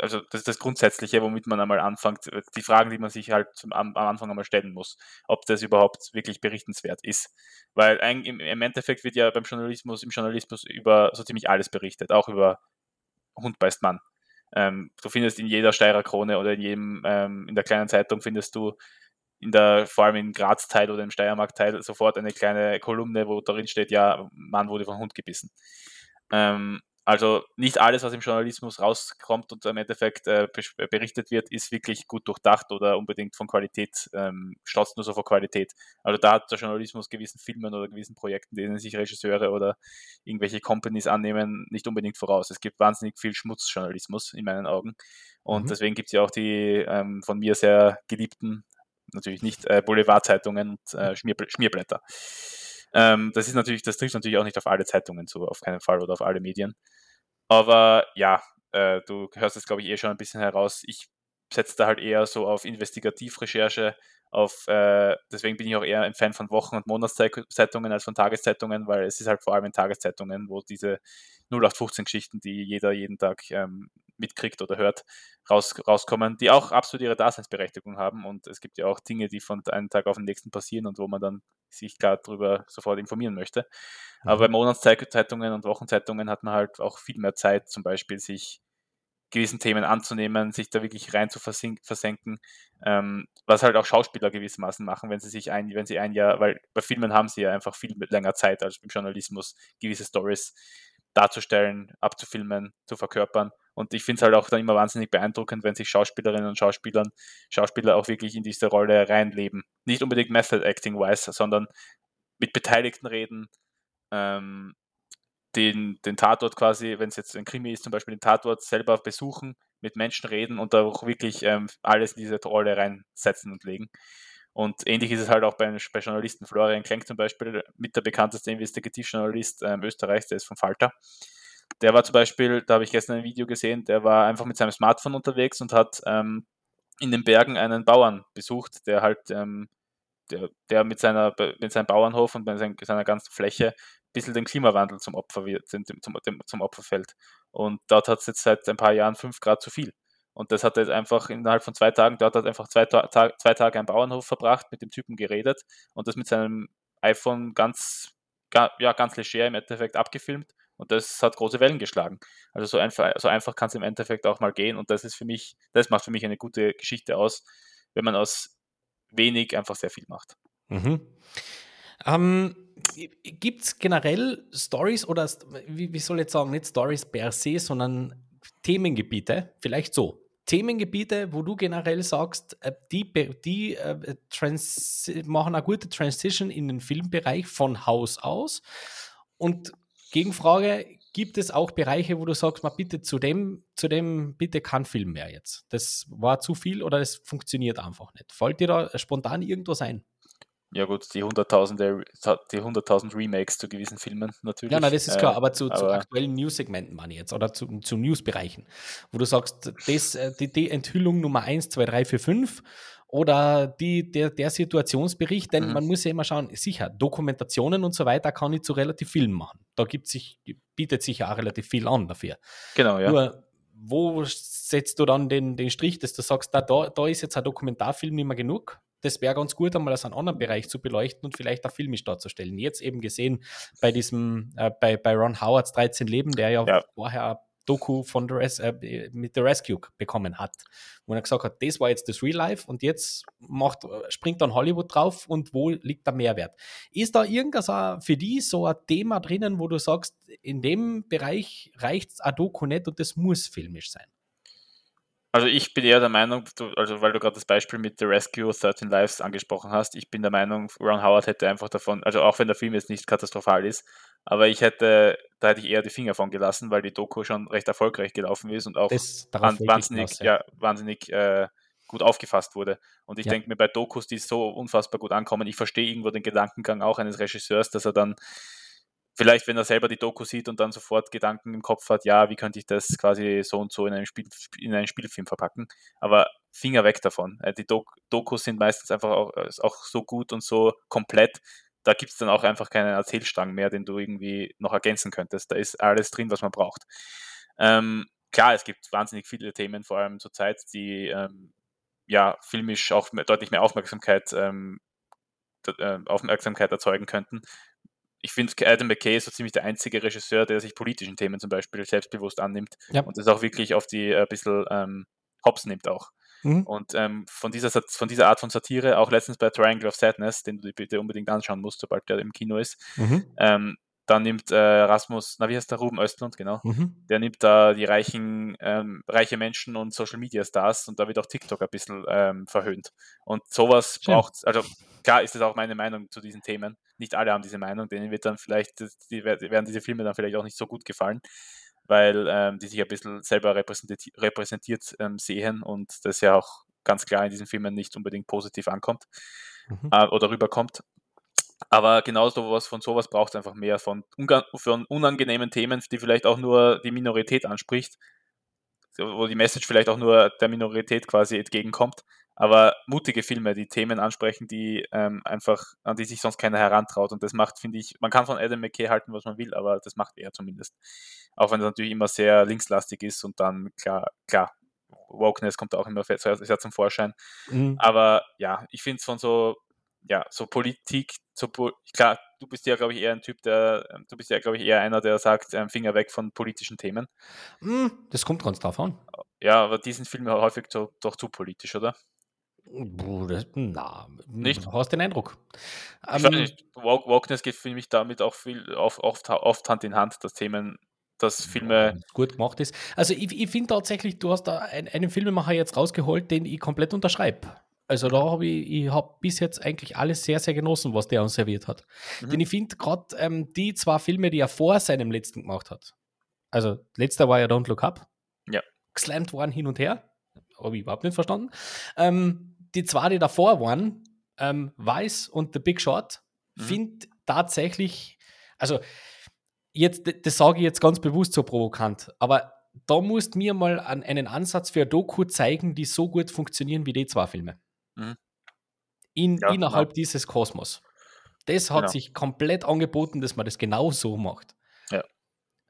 D: also das ist das Grundsätzliche, womit man einmal anfängt, äh, die Fragen, die man sich halt zum, am, am, Anfang einmal stellen muss, ob das überhaupt wirklich berichtenswert ist. Weil ein, im, im Endeffekt wird ja beim Journalismus, im Journalismus über so ziemlich alles berichtet, auch über Hund beißt Mann. Ähm, du findest in jeder Steirer Krone oder in jedem, ähm, in der kleinen Zeitung findest du in der, vor allem im Graz-Teil oder im Steiermark-Teil sofort eine kleine Kolumne, wo darin steht, ja, Mann wurde vom Hund gebissen. Ähm, also nicht alles, was im Journalismus rauskommt und im Endeffekt äh, berichtet wird, ist wirklich gut durchdacht oder unbedingt von Qualität, ähm, strotzt nur so vor Qualität. Also da hat der Journalismus gewissen Filmen oder gewissen Projekten, denen sich Regisseure oder irgendwelche Companies annehmen, nicht unbedingt voraus. Es gibt wahnsinnig viel Schmutzjournalismus in meinen Augen. Und mhm. deswegen gibt es ja auch die ähm, von mir sehr geliebten, natürlich nicht äh, Boulevardzeitungen und äh, Schmier Schmierblätter. Ähm, das ist natürlich, das trifft natürlich auch nicht auf alle Zeitungen zu, auf keinen Fall oder auf alle Medien. Aber ja, äh, du hörst es, glaube ich, eh schon ein bisschen heraus. Ich setze da halt eher so auf Investigativrecherche, auf, äh, deswegen bin ich auch eher ein Fan von Wochen- und Monatszeitungen als von Tageszeitungen, weil es ist halt vor allem in Tageszeitungen, wo diese 0815-Geschichten, die jeder jeden Tag ähm, mitkriegt oder hört, raus, rauskommen, die auch absolut ihre Daseinsberechtigung haben. Und es gibt ja auch Dinge, die von einem Tag auf den nächsten passieren und wo man dann sich klar darüber sofort informieren möchte. Mhm. Aber bei Monatszeitungen und Wochenzeitungen hat man halt auch viel mehr Zeit, zum Beispiel sich gewissen Themen anzunehmen, sich da wirklich rein zu versenken, ähm, was halt auch Schauspieler gewissermaßen machen, wenn sie sich ein, wenn sie ein Jahr, weil bei Filmen haben sie ja einfach viel länger Zeit als im Journalismus, gewisse Stories darzustellen, abzufilmen, zu verkörpern. Und ich finde es halt auch dann immer wahnsinnig beeindruckend, wenn sich Schauspielerinnen und Schauspielern, Schauspieler auch wirklich in diese Rolle reinleben. Nicht unbedingt Method Acting wise, sondern mit Beteiligten reden, ähm, den, den Tatort quasi, wenn es jetzt ein Krimi ist, zum Beispiel den Tatort selber besuchen, mit Menschen reden und da auch wirklich ähm, alles in diese Rolle reinsetzen und legen. Und ähnlich ist es halt auch bei, bei Journalisten. Florian Klenk zum Beispiel, mit der bekannteste Investigativjournalist ähm, Österreichs, der ist vom Falter. Der war zum Beispiel, da habe ich gestern ein Video gesehen, der war einfach mit seinem Smartphone unterwegs und hat ähm, in den Bergen einen Bauern besucht, der halt, ähm, der, der mit, seiner, mit seinem Bauernhof und mit seiner ganzen Fläche bisschen dem Klimawandel zum Opfer, wird, zum, zum, zum Opfer fällt. Und dort hat es jetzt seit ein paar Jahren fünf Grad zu viel. Und das hat er einfach innerhalb von zwei Tagen, dort hat einfach zwei, Ta zwei Tage einen Bauernhof verbracht, mit dem Typen geredet und das mit seinem iPhone ganz, ja, ganz leger im Endeffekt abgefilmt und das hat große Wellen geschlagen. Also so einfach, so einfach kann es im Endeffekt auch mal gehen. Und das ist für mich, das macht für mich eine gute Geschichte aus, wenn man aus wenig einfach sehr viel macht.
C: Mhm. Ähm, Gibt es generell Stories oder wie, wie soll ich jetzt sagen, nicht Stories per se, sondern Themengebiete, vielleicht so. Themengebiete, wo du generell sagst, äh, die, die äh, machen eine gute Transition in den Filmbereich von Haus aus und Gegenfrage, gibt es auch Bereiche, wo du sagst, mal bitte zu dem, zu dem bitte kein Film mehr jetzt? Das war zu viel oder es funktioniert einfach nicht. Fällt dir da spontan irgendwas ein?
D: Ja gut, die 100.000 die 100.000 Remakes zu gewissen Filmen natürlich.
C: Ja, nein, das ist klar, äh, aber zu, aber zu aktuellen News-Segmenten meine ich jetzt oder zu, zu News-Bereichen, wo du sagst, das, äh, die, die Enthüllung Nummer 1, 2, 3, 4, 5 oder die, der, der Situationsbericht, denn mhm. man muss ja immer schauen, sicher, Dokumentationen und so weiter kann ich zu relativ vielen machen. Da gibt sich, bietet sich ja auch relativ viel an dafür.
D: Genau, ja. Nur,
C: wo setzt du dann den, den Strich, dass du sagst, da, da, da ist jetzt ein Dokumentarfilm nicht mehr genug? Das wäre ganz gut, einmal aus einem anderen Bereich zu beleuchten und vielleicht auch filmisch darzustellen. Jetzt eben gesehen bei diesem, äh, bei, bei Ron Howards 13 Leben, der ja, ja. vorher Doku von der Res äh, mit The Rescue bekommen hat, wo er gesagt hat, das war jetzt das Real Life und jetzt macht, springt dann Hollywood drauf und wo liegt der Mehrwert? Ist da irgendwas für die so ein Thema drinnen, wo du sagst, in dem Bereich reicht es ein Doku nicht und das muss filmisch sein?
D: Also ich bin eher der Meinung, du, also weil du gerade das Beispiel mit The Rescue 13 Lives angesprochen hast, ich bin der Meinung, Ron Howard hätte einfach davon, also auch wenn der Film jetzt nicht katastrophal ist, aber ich hätte, da hätte ich eher die Finger von gelassen, weil die Doku schon recht erfolgreich gelaufen ist und auch wahnsinnig, hinaus, ja. ja. wahnsinnig äh, gut aufgefasst wurde. Und ich ja. denke mir bei Dokus, die so unfassbar gut ankommen, ich verstehe irgendwo den Gedankengang auch eines Regisseurs, dass er dann vielleicht, wenn er selber die Doku sieht und dann sofort Gedanken im Kopf hat, ja, wie könnte ich das quasi so und so in einem, Spiel, in einen Spielfilm verpacken. Aber Finger weg davon. Äh, die Dok Dokus sind meistens einfach auch, äh, auch so gut und so komplett. Da gibt es dann auch einfach keinen Erzählstrang mehr, den du irgendwie noch ergänzen könntest. Da ist alles drin, was man braucht. Ähm, klar, es gibt wahnsinnig viele Themen, vor allem zurzeit, die ähm, ja filmisch auch mehr, deutlich mehr Aufmerksamkeit, ähm, äh, Aufmerksamkeit erzeugen könnten ich finde, Adam McKay ist so ziemlich der einzige Regisseur, der sich politischen Themen zum Beispiel selbstbewusst annimmt ja. und das auch wirklich auf die ein äh, bisschen ähm, Hops nimmt auch. Mhm. Und ähm, von, dieser, von dieser Art von Satire, auch letztens bei Triangle of Sadness, den du dir bitte unbedingt anschauen musst, sobald der im Kino ist, mhm. ähm, dann nimmt äh, Rasmus, na wie heißt der, Ruben Östlund, genau, mhm. der nimmt da die reichen, ähm, reiche Menschen und Social Media Stars und da wird auch TikTok ein bisschen ähm, verhöhnt. Und sowas braucht also klar ist das auch meine Meinung zu diesen Themen. Nicht alle haben diese Meinung, denen wird dann vielleicht, die werden diese Filme dann vielleicht auch nicht so gut gefallen, weil ähm, die sich ein bisschen selber repräsentiert, repräsentiert ähm, sehen und das ja auch ganz klar in diesen Filmen nicht unbedingt positiv ankommt mhm. äh, oder rüberkommt. Aber genauso was von sowas braucht es einfach mehr von, von unangenehmen Themen, die vielleicht auch nur die Minorität anspricht, wo die Message vielleicht auch nur der Minorität quasi entgegenkommt, aber mutige Filme, die Themen ansprechen, die ähm, einfach, an die sich sonst keiner herantraut. Und das macht, finde ich, man kann von Adam McKay halten, was man will, aber das macht er zumindest. Auch wenn es natürlich immer sehr linkslastig ist und dann, klar, klar, Wokeness kommt auch immer sehr, sehr zum Vorschein. Mhm. Aber ja, ich finde es von so, ja, so Politik, so, klar, du bist ja, glaube ich, eher ein Typ, der, ähm, du bist ja, glaube ich, eher einer, der sagt, ähm, Finger weg von politischen Themen.
C: Mhm, das kommt ganz drauf an.
D: Ja, aber die sind Filme häufig so, doch zu politisch, oder?
C: Das, na, nicht? Du hast den Eindruck.
D: Ich ähm, nicht. Wokeness geht für mich damit auch viel oft, oft, oft Hand in Hand, dass Themen, dass Filme.
C: gut gemacht ist. Also ich, ich finde tatsächlich, du hast da einen, einen Filmemacher jetzt rausgeholt, den ich komplett unterschreibe. Also da habe ich, ich habe bis jetzt eigentlich alles sehr, sehr genossen, was der uns serviert hat. Mhm. Denn ich finde gerade ähm, die zwei Filme, die er vor seinem letzten gemacht hat. Also letzter war ja Don't Look Up.
D: Ja.
C: Geslammt worden hin und her. Habe ich überhaupt nicht verstanden. Ähm, die zwei, die davor waren, ähm, Weiß und The Big Short, mhm. finde tatsächlich, also jetzt, das sage ich jetzt ganz bewusst so provokant, aber da musst mir mal an, einen Ansatz für Doku zeigen, die so gut funktionieren wie die zwei Filme. Mhm. In, ja, innerhalb genau. dieses Kosmos. Das hat genau. sich komplett angeboten, dass man das genau so macht.
D: Ja.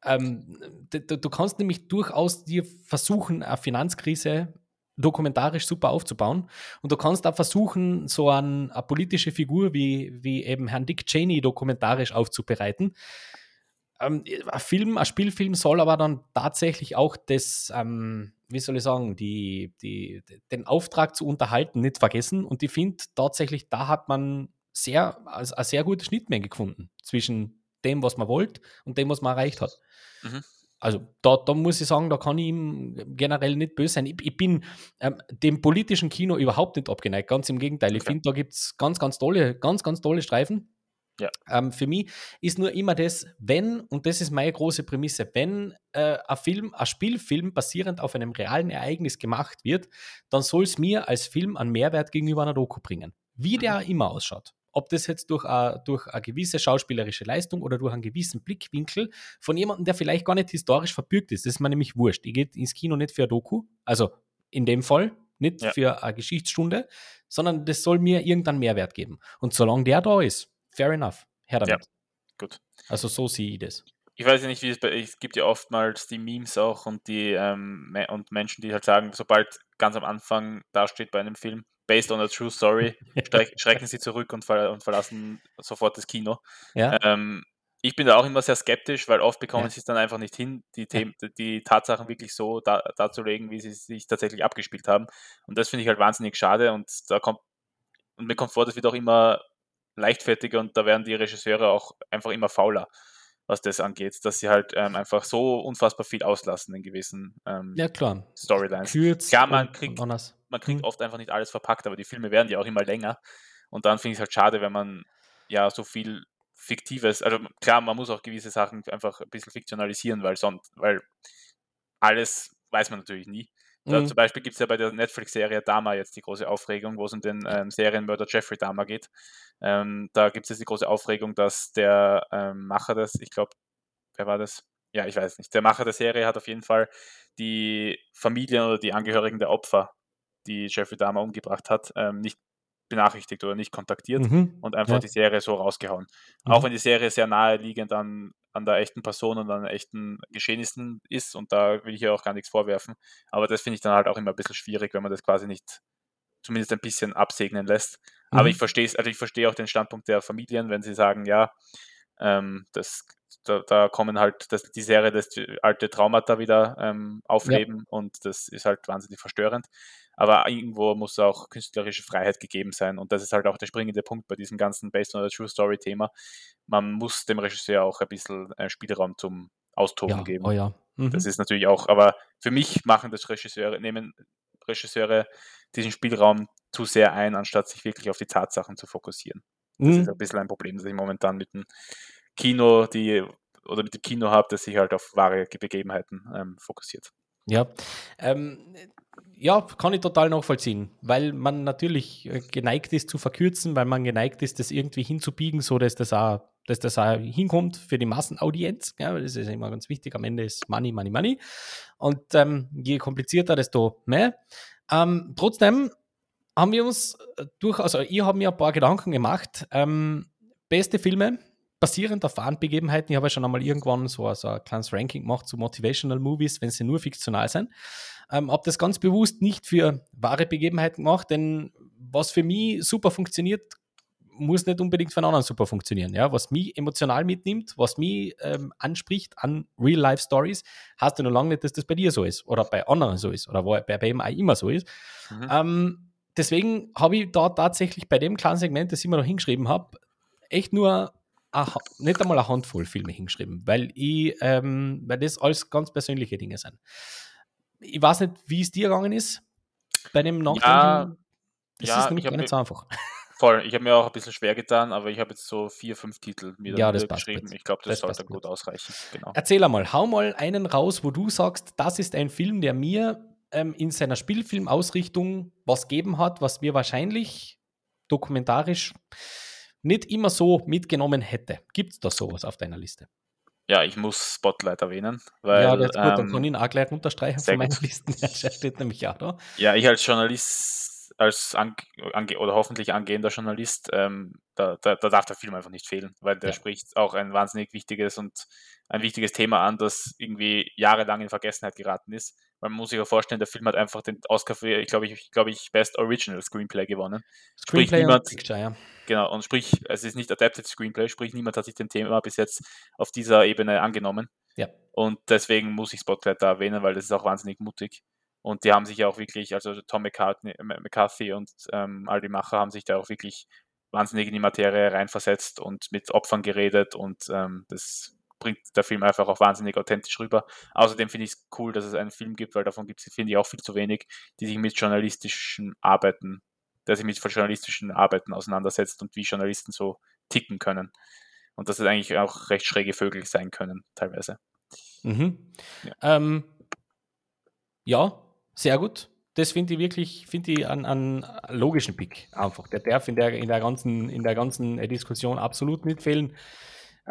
C: Ähm, du, du, kannst nämlich durchaus dir versuchen, eine Finanzkrise dokumentarisch super aufzubauen. Und du kannst auch versuchen, so ein, eine politische Figur wie, wie eben Herrn Dick Cheney dokumentarisch aufzubereiten. Ähm, ein Film, ein Spielfilm soll aber dann tatsächlich auch das, ähm, wie soll ich sagen, die, die, den Auftrag zu unterhalten nicht vergessen. Und ich finde tatsächlich, da hat man sehr, also eine sehr gute Schnittmenge gefunden zwischen dem, was man wollte und dem, was man erreicht hat. Mhm. Also da, da muss ich sagen, da kann ich ihm generell nicht böse sein. Ich, ich bin ähm, dem politischen Kino überhaupt nicht abgeneigt, ganz im Gegenteil. Ich okay. finde, da gibt es ganz, ganz tolle, ganz, ganz tolle Streifen.
D: Ja.
C: Ähm, für mich ist nur immer das, wenn, und das ist meine große Prämisse, wenn äh, ein Film, ein Spielfilm basierend auf einem realen Ereignis gemacht wird, dann soll es mir als Film einen Mehrwert gegenüber einer Doku bringen. Wie der mhm. immer ausschaut ob das jetzt durch, a, durch eine gewisse schauspielerische Leistung oder durch einen gewissen Blickwinkel von jemandem, der vielleicht gar nicht historisch verbürgt ist, das ist mir nämlich wurscht. Ich gehe ins Kino nicht für ein Doku, also in dem Fall nicht ja. für eine Geschichtsstunde, sondern das soll mir irgendeinen Mehrwert geben. Und solange der da ist, fair enough, her damit. Ja,
D: gut.
C: Also so sehe ich das.
D: Ich weiß ja nicht, wie es bei es gibt ja oftmals die Memes auch und die ähm, und Menschen, die halt sagen, sobald ganz am Anfang dasteht bei einem Film, based on a true story, schrecken sie zurück und, ver und, verlassen sofort das Kino.
C: Ja.
D: Ähm, ich bin da auch immer sehr skeptisch, weil oft bekommen ja. sie es dann einfach nicht hin, die, Themen, die Tatsachen wirklich so da, darzulegen, wie sie sich tatsächlich abgespielt haben. Und das finde ich halt wahnsinnig schade und da kommt, und mir kommt vor, das wird auch immer leichtfertiger und da werden die Regisseure auch einfach immer fauler. was das angeht, dass sie halt ähm, einfach so unfassbar viel auslassen in gewissen ähm,
C: ja, klar.
D: Storylines. Kürz klar, man kriegt, man kriegt hm. oft einfach nicht alles verpackt, aber die Filme werden ja auch immer länger. Und dann finde ich es halt schade, wenn man ja so viel Fiktives, also klar, man muss auch gewisse Sachen einfach ein bisschen fiktionalisieren, weil sonst, weil alles weiß man natürlich nie. Da, mhm. Zum Beispiel gibt es ja bei der Netflix-Serie Dama jetzt die große Aufregung, wo es um den ähm, Serienmörder Jeffrey Dahmer geht. Ähm, da gibt es jetzt die große Aufregung, dass der ähm, Macher des, ich glaube, wer war das? Ja, ich weiß nicht. Der Macher der Serie hat auf jeden Fall die Familien oder die Angehörigen der Opfer, die Jeffrey Dahmer umgebracht hat, ähm, nicht benachrichtigt oder nicht kontaktiert mhm. und einfach ja. die Serie so rausgehauen. Mhm. Auch wenn die Serie sehr naheliegend an, an der echten Person und an echten Geschehnissen ist und da will ich ja auch gar nichts vorwerfen. Aber das finde ich dann halt auch immer ein bisschen schwierig, wenn man das quasi nicht zumindest ein bisschen absegnen lässt. Mhm. Aber ich verstehe es, also ich verstehe auch den Standpunkt der Familien, wenn sie sagen, ja, ähm, das, da, da, kommen halt das, die Serie das alte Traumata wieder ähm, aufleben ja. und das ist halt wahnsinnig verstörend aber irgendwo muss auch künstlerische Freiheit gegeben sein. Und das ist halt auch der springende Punkt bei diesem ganzen Based on a True Story Thema. Man muss dem Regisseur auch ein bisschen äh, Spielraum zum Austoben
C: ja,
D: geben.
C: Oh ja.
D: Mhm. Das ist natürlich auch, aber für mich machen das Regisseure, nehmen Regisseure diesen Spielraum zu sehr ein, anstatt sich wirklich auf die Tatsachen zu fokussieren. Das mhm. ist ein bisschen ein Problem, das ich momentan mit dem Kino, die oder mit dem Kino habe, das sich halt auf wahre Begebenheiten ähm, fokussiert.
C: Ja, ähm, ja, kann ich total nachvollziehen, weil man natürlich äh, geneigt ist zu verkürzen, weil man geneigt ist, das irgendwie hinzubiegen, so dass das auch, dass das auch hinkommt für die Massenaudienz. Ja, das ist immer ganz wichtig. Am Ende ist Money, Money, Money. Und ähm, je komplizierter, desto mehr. Ähm, trotzdem haben wir uns äh, durch, also ich habe mir ein paar Gedanken gemacht. Ähm, beste Filme, basierend auf wahren Begebenheiten. Ich habe ja schon einmal irgendwann so, so ein kleines Ranking gemacht zu Motivational Movies, wenn sie nur fiktional sind. Ähm, habe das ganz bewusst nicht für wahre Begebenheiten gemacht, denn was für mich super funktioniert, muss nicht unbedingt für einen anderen super funktionieren. Ja? Was mich emotional mitnimmt, was mich ähm, anspricht an Real-Life-Stories, heißt ja noch lange nicht, dass das bei dir so ist oder bei anderen so ist oder bei, bei ihm auch immer so ist. Mhm. Ähm, deswegen habe ich da tatsächlich bei dem kleinen Segment, das ich immer noch hingeschrieben habe, echt nur nicht einmal eine Handvoll Filme hingeschrieben, weil ich, ähm, weil das alles ganz persönliche Dinge sind. Ich weiß nicht, wie es dir gegangen ist bei dem Nachdenken. Ja,
D: das ja, ist nämlich gar nicht so einfach. Voll, ich habe mir auch ein bisschen schwer getan, aber ich habe jetzt so vier, fünf Titel mir
C: ja,
D: geschrieben. Ich glaube, das, das sollte gut ausreichen.
C: Genau. Erzähl einmal, hau mal einen raus, wo du sagst, das ist ein Film, der mir ähm, in seiner Spielfilmausrichtung was geben hat, was mir wahrscheinlich dokumentarisch nicht immer so mitgenommen hätte. Gibt es da sowas auf deiner Liste?
D: Ja, ich muss Spotlight erwähnen. Weil,
C: ja, das ist gut, ähm, dann kann ich ihn auch gleich unterstreichen von meinen Listen. Der steht nämlich auch da.
D: Ja, ich als Journalist, als ange, ange oder hoffentlich angehender Journalist, ähm, da, da, da, darf der Film einfach nicht fehlen, weil der ja. spricht auch ein wahnsinnig wichtiges und ein wichtiges Thema an, das irgendwie jahrelang in Vergessenheit geraten ist. Man muss sich ja vorstellen, der Film hat einfach den Oscar für, ich glaube, ich, glaube ich, Best Original Screenplay gewonnen. Screenplay sprich, niemand, Picture, ja. Genau, und sprich, es ist nicht Adapted Screenplay, sprich, niemand hat sich dem Thema bis jetzt auf dieser Ebene angenommen.
C: Ja.
D: Und deswegen muss ich Spotlight da erwähnen, weil das ist auch wahnsinnig mutig. Und die haben sich ja auch wirklich, also Tom McCartney, McCarthy und ähm, all die Macher haben sich da auch wirklich wahnsinnig in die Materie reinversetzt und mit Opfern geredet und ähm, das bringt der Film einfach auch wahnsinnig authentisch rüber. Außerdem finde ich es cool, dass es einen Film gibt, weil davon gibt es, finde ich, auch viel zu wenig, die sich mit journalistischen Arbeiten, der sich mit journalistischen Arbeiten auseinandersetzt und wie Journalisten so ticken können. Und dass es eigentlich auch recht schräge Vögel sein können, teilweise.
C: Mhm. Ja. Ähm, ja, sehr gut. Das finde ich wirklich, finde ich einen, einen logischen Pick einfach. Der darf in der, in der ganzen, in der ganzen Diskussion absolut nicht fehlen.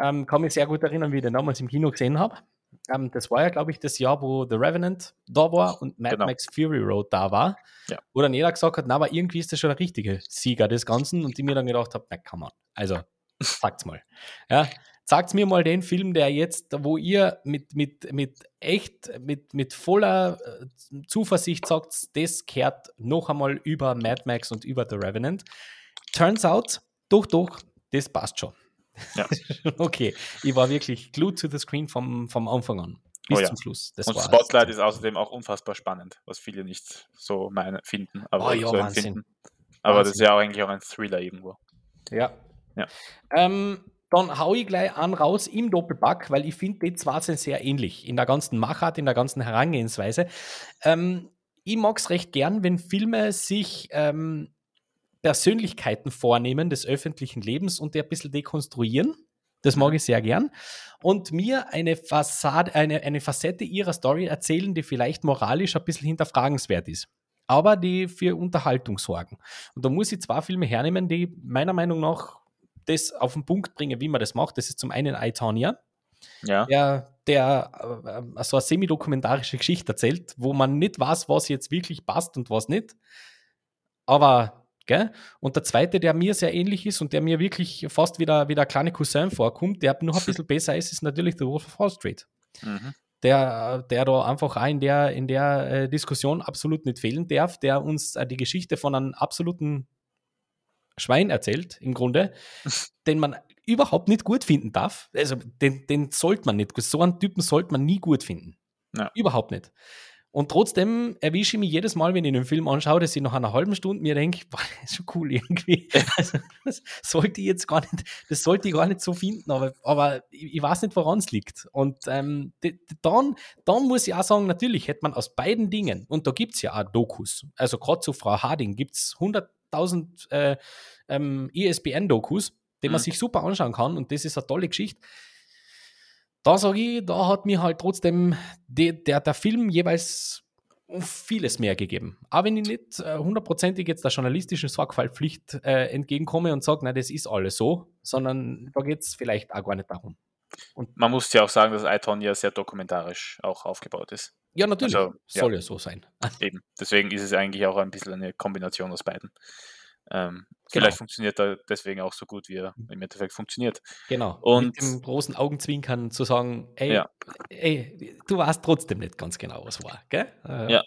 C: Ähm, kann mich sehr gut erinnern, wie ich den damals im Kino gesehen habe. Ähm, das war ja, glaube ich, das Jahr, wo The Revenant da war und Mad genau. Max Fury Road da war. Ja. Wo dann jeder gesagt hat, na, aber irgendwie ist das schon der richtige Sieger des Ganzen. Und die mir dann gedacht habe, na, kann man. Also, sagt's mal. Ja, sagt's mir mal den Film, der jetzt, wo ihr mit, mit, mit echt, mit, mit voller äh, Zuversicht sagt, das kehrt noch einmal über Mad Max und über The Revenant. Turns out, doch, doch, das passt schon. Ja. okay, ich war wirklich glued to the screen vom, vom Anfang an bis oh ja. zum Schluss.
D: Das und Spotlight ist außerdem auch unfassbar spannend, was viele nicht so meine, finden, aber oh, ja, so empfinden. Aber Wahnsinn. das ist ja auch eigentlich auch ein Thriller irgendwo.
C: Ja. ja. Ähm, dann hau ich gleich an raus im Doppelpack, weil ich finde, die zwei sind sehr ähnlich in der ganzen Machart, in der ganzen Herangehensweise. Ähm, ich mag es recht gern, wenn Filme sich ähm, Persönlichkeiten vornehmen des öffentlichen Lebens und die ein bisschen dekonstruieren. Das mag mhm. ich sehr gern. Und mir eine Fassade, eine, eine Facette ihrer Story erzählen, die vielleicht moralisch ein bisschen hinterfragenswert ist. Aber die für Unterhaltung sorgen. Und da muss ich zwei Filme hernehmen, die meiner Meinung nach das auf den Punkt bringen, wie man das macht. Das ist zum einen Aitonia, ja. der, der äh, so eine semi-dokumentarische Geschichte erzählt, wo man nicht weiß, was jetzt wirklich passt und was nicht. Aber Gell? Und der zweite, der mir sehr ähnlich ist und der mir wirklich fast wieder wie der kleine Cousin vorkommt, der noch ein bisschen besser ist, ist natürlich The Wolf of Wall Street. Mhm. Der, der da einfach auch in der, in der äh, Diskussion absolut nicht fehlen darf, der uns äh, die Geschichte von einem absoluten Schwein erzählt, im Grunde, den man überhaupt nicht gut finden darf. Also den, den sollte man nicht, so einen Typen sollte man nie gut finden. Ja. Überhaupt nicht. Und trotzdem erwische ich mich jedes Mal, wenn ich einen Film anschaue, dass ich nach einer halben Stunde mir denke, boah, das ist schon cool irgendwie. Also, das sollte ich jetzt gar nicht, das sollte ich gar nicht so finden, aber, aber ich, ich weiß nicht, woran es liegt. Und ähm, dann, dann muss ich auch sagen, natürlich hätte man aus beiden Dingen, und da gibt es ja auch Dokus, also gerade zu Frau Harding gibt es 100.000 äh, ähm, ESPN-Dokus, die man mhm. sich super anschauen kann und das ist eine tolle Geschichte da sage ich, da hat mir halt trotzdem die, der, der Film jeweils vieles mehr gegeben. Aber wenn ich nicht äh, hundertprozentig jetzt der journalistischen Sorgfaltspflicht äh, entgegenkomme und sage, nein, das ist alles so, sondern da geht es vielleicht auch gar nicht darum.
D: Und man muss ja auch sagen, dass iTon ja sehr dokumentarisch auch aufgebaut ist.
C: Ja, natürlich. Also, Soll ja. ja so sein.
D: Eben. Deswegen ist es eigentlich auch ein bisschen eine Kombination aus beiden. Ähm, genau. Vielleicht funktioniert er deswegen auch so gut, wie er im Endeffekt funktioniert.
C: Genau. Und mit dem großen Augenzwinkern zu sagen, ey, ja. ey, du weißt trotzdem nicht ganz genau, was war. Gell?
D: Äh, ja.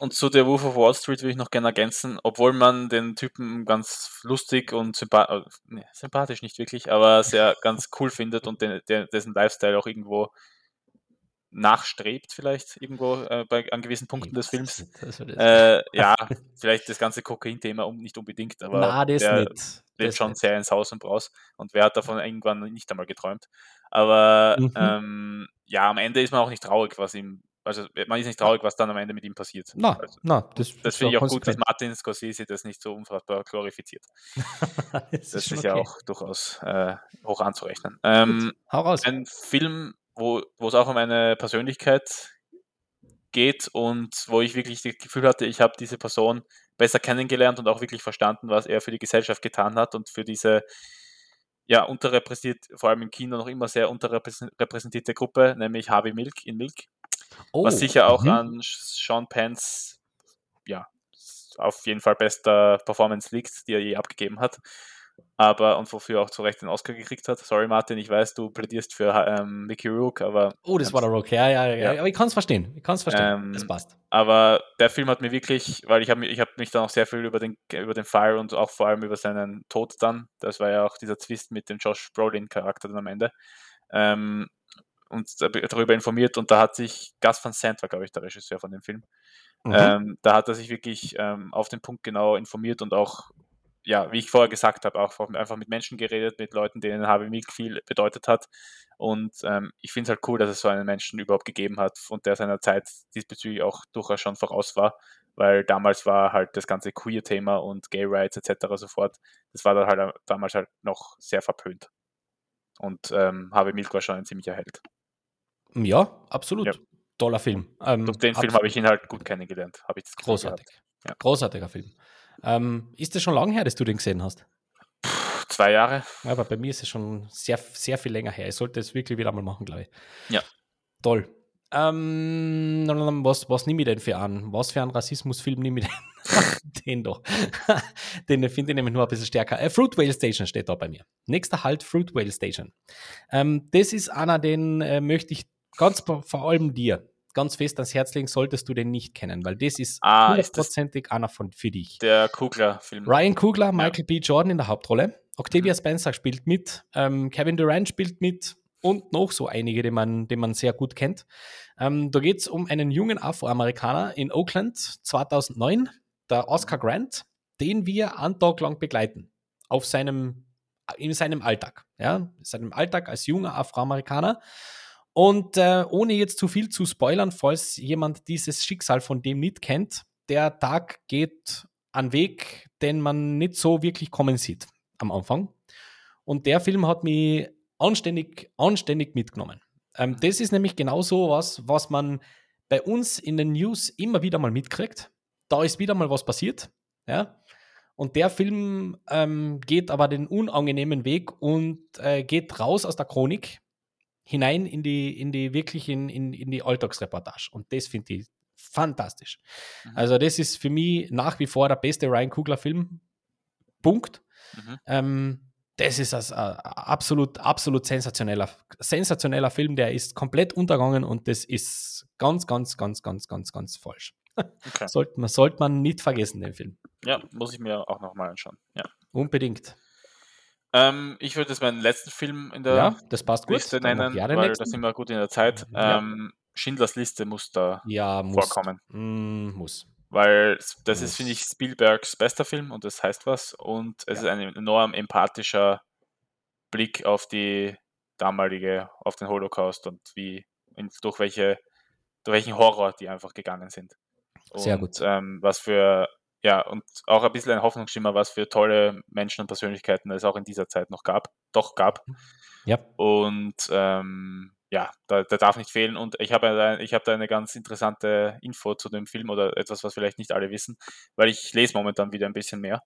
D: Und zu der Wolf of Wall Street will ich noch gerne ergänzen, obwohl man den Typen ganz lustig und sympa äh, nee, sympathisch nicht wirklich, aber sehr ganz cool findet und den, dessen Lifestyle auch irgendwo nachstrebt, vielleicht irgendwo äh, bei, an gewissen Punkten des Films. Äh, ja, vielleicht das ganze Kokain-Thema um, nicht unbedingt, aber
C: Na, das der
D: nicht. lebt schon nicht. sehr ins Haus und Braus und wer hat davon irgendwann nicht einmal geträumt. Aber mhm. ähm, ja, am Ende ist man auch nicht traurig, was ihm, also man ist nicht traurig, was dann am Ende mit ihm passiert.
C: Na,
D: also,
C: na
D: das, das finde ich auch gut, dass Martin Scorsese das nicht so unfassbar glorifiziert. das, das ist, ist ja auch durchaus äh, hoch anzurechnen. Ähm, Hau raus. Ein Film, wo, wo es auch um eine Persönlichkeit geht und wo ich wirklich das Gefühl hatte, ich habe diese Person besser kennengelernt und auch wirklich verstanden, was er für die Gesellschaft getan hat und für diese ja, unterrepräsentiert, vor allem im Kino noch immer sehr unterrepräsentierte Gruppe, nämlich Harvey Milk in Milk. Oh, was sicher auch mhm. an Sean Pence ja, auf jeden Fall bester Performance liegt, die er je abgegeben hat aber und wofür auch zu Recht den Oscar gekriegt hat. Sorry, Martin, ich weiß, du plädierst für ähm, Mickey Rook, aber.
C: Oh, das war der Rook, ja, ja, ja, ja. Aber ich kann es verstehen. Ich kann es verstehen. Ähm, das passt.
D: Aber der Film hat mir wirklich, weil ich habe ich hab mich dann auch sehr viel über den, über den Fall und auch vor allem über seinen Tod dann, das war ja auch dieser Twist mit dem Josh Brolin-Charakter dann am Ende, ähm, und darüber informiert und da hat sich Gus van Sant war, glaube ich, der Regisseur von dem Film. Mhm. Ähm, da hat er sich wirklich ähm, auf den Punkt genau informiert und auch ja, wie ich vorher gesagt habe, auch einfach mit Menschen geredet, mit Leuten, denen Harvey Milk viel bedeutet hat. Und ähm, ich finde es halt cool, dass es so einen Menschen überhaupt gegeben hat und der seiner Zeit diesbezüglich auch durchaus schon voraus war, weil damals war halt das ganze Queer-Thema und Gay Rights etc. sofort, das war dann halt damals halt noch sehr verpönt. Und ähm, Harvey Milk war schon ein ziemlicher Held.
C: Ja, absolut. Ja. Toller Film.
D: Ähm, Durch den Film habe ich ihn halt gut kennengelernt. ich das
C: Großartig. Ja. Großartiger Film. Ähm, ist das schon lange her, dass du den gesehen hast?
D: Puh, zwei Jahre.
C: Ja, aber bei mir ist es schon sehr, sehr viel länger her. Ich sollte es wirklich wieder mal machen, glaube ich.
D: Ja.
C: Toll. Ähm, was, was nehme ich denn für an? Was für einen Rassismusfilm nehme ich denn? den doch. den finde ich nämlich nur ein bisschen stärker. Äh, Fruit Whale Station steht da bei mir. Nächster Halt Fruit Whale Station. Ähm, das ist einer, den äh, möchte ich ganz vor allem dir ganz fest ans Herz legen, solltest du den nicht kennen, weil das ist ah, hundertprozentig einer von für dich.
D: Der Kugler-Film.
C: Ryan Kugler, Michael ja. B. Jordan in der Hauptrolle. Octavia mhm. Spencer spielt mit, ähm, Kevin Durant spielt mit und noch so einige, die man, die man sehr gut kennt. Ähm, da geht es um einen jungen Afroamerikaner in Oakland 2009, der Oscar Grant, den wir einen Tag lang begleiten. Auf seinem in seinem Alltag. Ja, in seinem Alltag als junger Afroamerikaner. Und äh, ohne jetzt zu viel zu spoilern, falls jemand dieses Schicksal von dem nicht kennt, der Tag geht an Weg, den man nicht so wirklich kommen sieht am Anfang. Und der Film hat mich anständig, anständig mitgenommen. Ähm, das ist nämlich genau so was, was man bei uns in den News immer wieder mal mitkriegt. Da ist wieder mal was passiert. Ja? Und der Film ähm, geht aber den unangenehmen Weg und äh, geht raus aus der Chronik hinein in die, in die wirklich in, in, in die Alltagsreportage. Und das finde ich fantastisch. Mhm. Also, das ist für mich nach wie vor der beste Ryan Kugler-Film. Punkt. Mhm. Ähm, das ist ein äh, absolut, absolut sensationeller, sensationeller Film, der ist komplett untergegangen und das ist ganz, ganz, ganz, ganz, ganz, ganz falsch. Okay. sollte, man, sollte man nicht vergessen, den Film.
D: Ja, muss ich mir auch nochmal anschauen. Ja.
C: Unbedingt.
D: Ähm, ich würde jetzt meinen letzten Film in der
C: ja, das passt gut.
D: Liste nennen, weil nächsten. da sind wir gut in der Zeit. Ja. Ähm, Schindlers Liste muss da
C: ja, muss.
D: vorkommen.
C: Mm, muss.
D: Weil das muss. ist, finde ich, Spielbergs bester Film und das heißt was. Und es ja. ist ein enorm empathischer Blick auf die damalige, auf den Holocaust und wie, in, durch welche, durch welchen Horror die einfach gegangen sind.
C: Und, Sehr gut.
D: Ähm, was für, ja, und auch ein bisschen ein Hoffnungsschimmer, was für tolle Menschen und Persönlichkeiten es auch in dieser Zeit noch gab, doch gab.
C: Ja.
D: Und ähm, ja, da, da, darf nicht fehlen. Und ich habe ich hab da eine ganz interessante Info zu dem Film oder etwas, was vielleicht nicht alle wissen, weil ich lese momentan wieder ein bisschen mehr.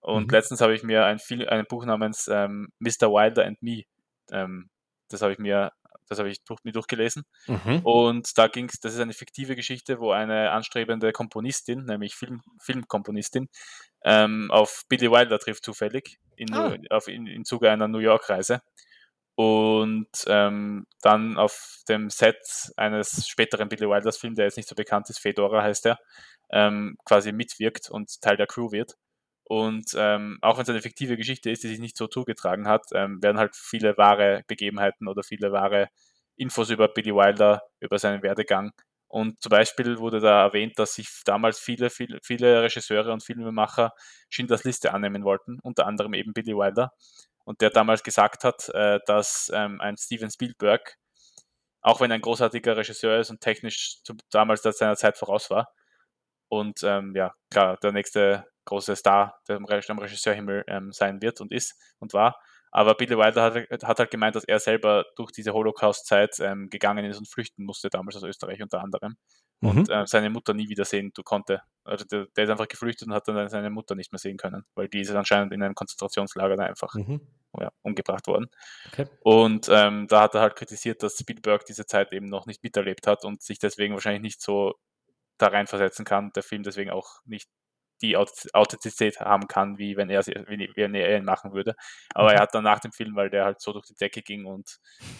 D: Und mhm. letztens habe ich mir ein, ein Buch namens ähm, Mr. Wilder and Me, ähm, das habe ich mir, das habe ich durch, mir durchgelesen. Mhm. Und da ging es, das ist eine fiktive Geschichte, wo eine anstrebende Komponistin, nämlich Film, Filmkomponistin, ähm, auf Billy Wilder trifft zufällig in, ah. auf, in, in Zuge einer New York-Reise und ähm, dann auf dem Set eines späteren Billy Wilders Films, der jetzt nicht so bekannt ist, Fedora heißt er, ähm, quasi mitwirkt und Teil der Crew wird. Und ähm, auch wenn es eine fiktive Geschichte ist, die sich nicht so zugetragen hat, ähm, werden halt viele wahre Begebenheiten oder viele wahre Infos über Billy Wilder, über seinen Werdegang. Und zum Beispiel wurde da erwähnt, dass sich damals viele, viele, viele Regisseure und Filmemacher Schindlers Liste annehmen wollten, unter anderem eben Billy Wilder. Und der damals gesagt hat, äh, dass ähm, ein Steven Spielberg, auch wenn ein großartiger Regisseur ist und technisch zu, damals seiner Zeit voraus war, und ähm, ja, klar, der nächste große Star der am Regisseurhimmel ähm, sein wird und ist und war. Aber Billy Wilder hat, hat, halt gemeint, dass er selber durch diese Holocaust-Zeit ähm, gegangen ist und flüchten musste, damals aus Österreich unter anderem. Mhm. Und äh, seine Mutter nie wiedersehen konnte. Also der, der, ist einfach geflüchtet und hat dann seine Mutter nicht mehr sehen können, weil die ist anscheinend in einem Konzentrationslager dann einfach mhm. ja, umgebracht worden. Okay. Und ähm, da hat er halt kritisiert, dass Spielberg diese Zeit eben noch nicht miterlebt hat und sich deswegen wahrscheinlich nicht so da reinversetzen kann, der Film deswegen auch nicht die Authentizität haben kann, wie wenn er, wenn er ihn machen würde. Aber er mhm. hat dann nach dem Film, weil der halt so durch die Decke ging und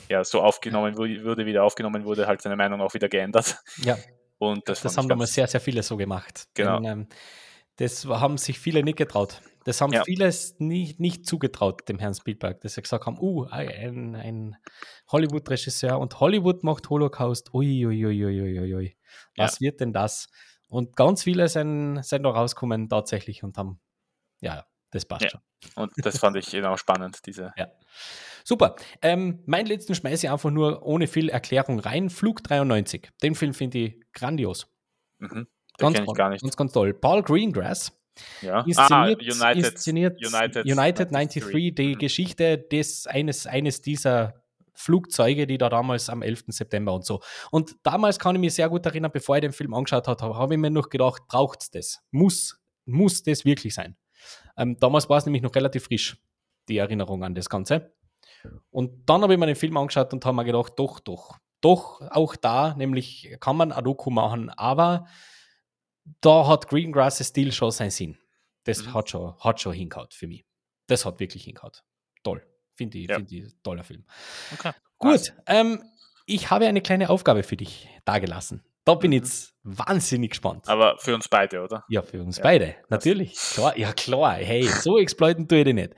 D: ja so aufgenommen wurde, wieder aufgenommen wurde, halt seine Meinung auch wieder geändert.
C: Ja. Und das, das haben damals sehr, sehr viele so gemacht.
D: Genau.
C: Denn, ähm, das haben sich viele nicht getraut. Das haben ja. viele nicht, nicht zugetraut, dem Herrn Spielberg, dass sie gesagt haben, uh, ein, ein Hollywood-Regisseur und Hollywood macht Holocaust. Uiuiuiuiui. Ui, ui, ui, Was ja. wird denn das? Und ganz viele sind, sind da rausgekommen tatsächlich und haben, ja, das passt ja. schon.
D: Und das fand ich genau spannend, diese.
C: Ja. Super. Ähm, meinen letzten schmeiße ich einfach nur ohne viel Erklärung rein. Flug 93. Den Film finde ich grandios.
D: Mhm. Ganz, ich gar nicht.
C: Ganz, ganz toll. Paul Greengrass.
D: Ja.
C: Inszeniert, ah, United, inszeniert United, United 93, 93 die mhm. Geschichte des, eines, eines dieser Flugzeuge, die da damals am 11. September und so. Und damals kann ich mich sehr gut erinnern, bevor ich den Film angeschaut habe, habe ich mir noch gedacht, braucht es das? Muss, muss das wirklich sein? Ähm, damals war es nämlich noch relativ frisch, die Erinnerung an das Ganze. Und dann habe ich mir den Film angeschaut und habe mir gedacht, doch, doch, doch, auch da, nämlich kann man ein Doku machen, aber da hat Greengrass Stil schon seinen Sinn. Das mhm. hat, schon, hat schon hingehauen für mich. Das hat wirklich hingehauen. Finde ich, ja. find ich toller Film. Okay. Gut, ähm, ich habe eine kleine Aufgabe für dich dagelassen. Da bin ich mhm. jetzt wahnsinnig gespannt.
D: Aber für uns beide, oder?
C: Ja, für uns ja. beide, natürlich. Klar, ja, klar. Hey, so exploiten tue ich dich nicht.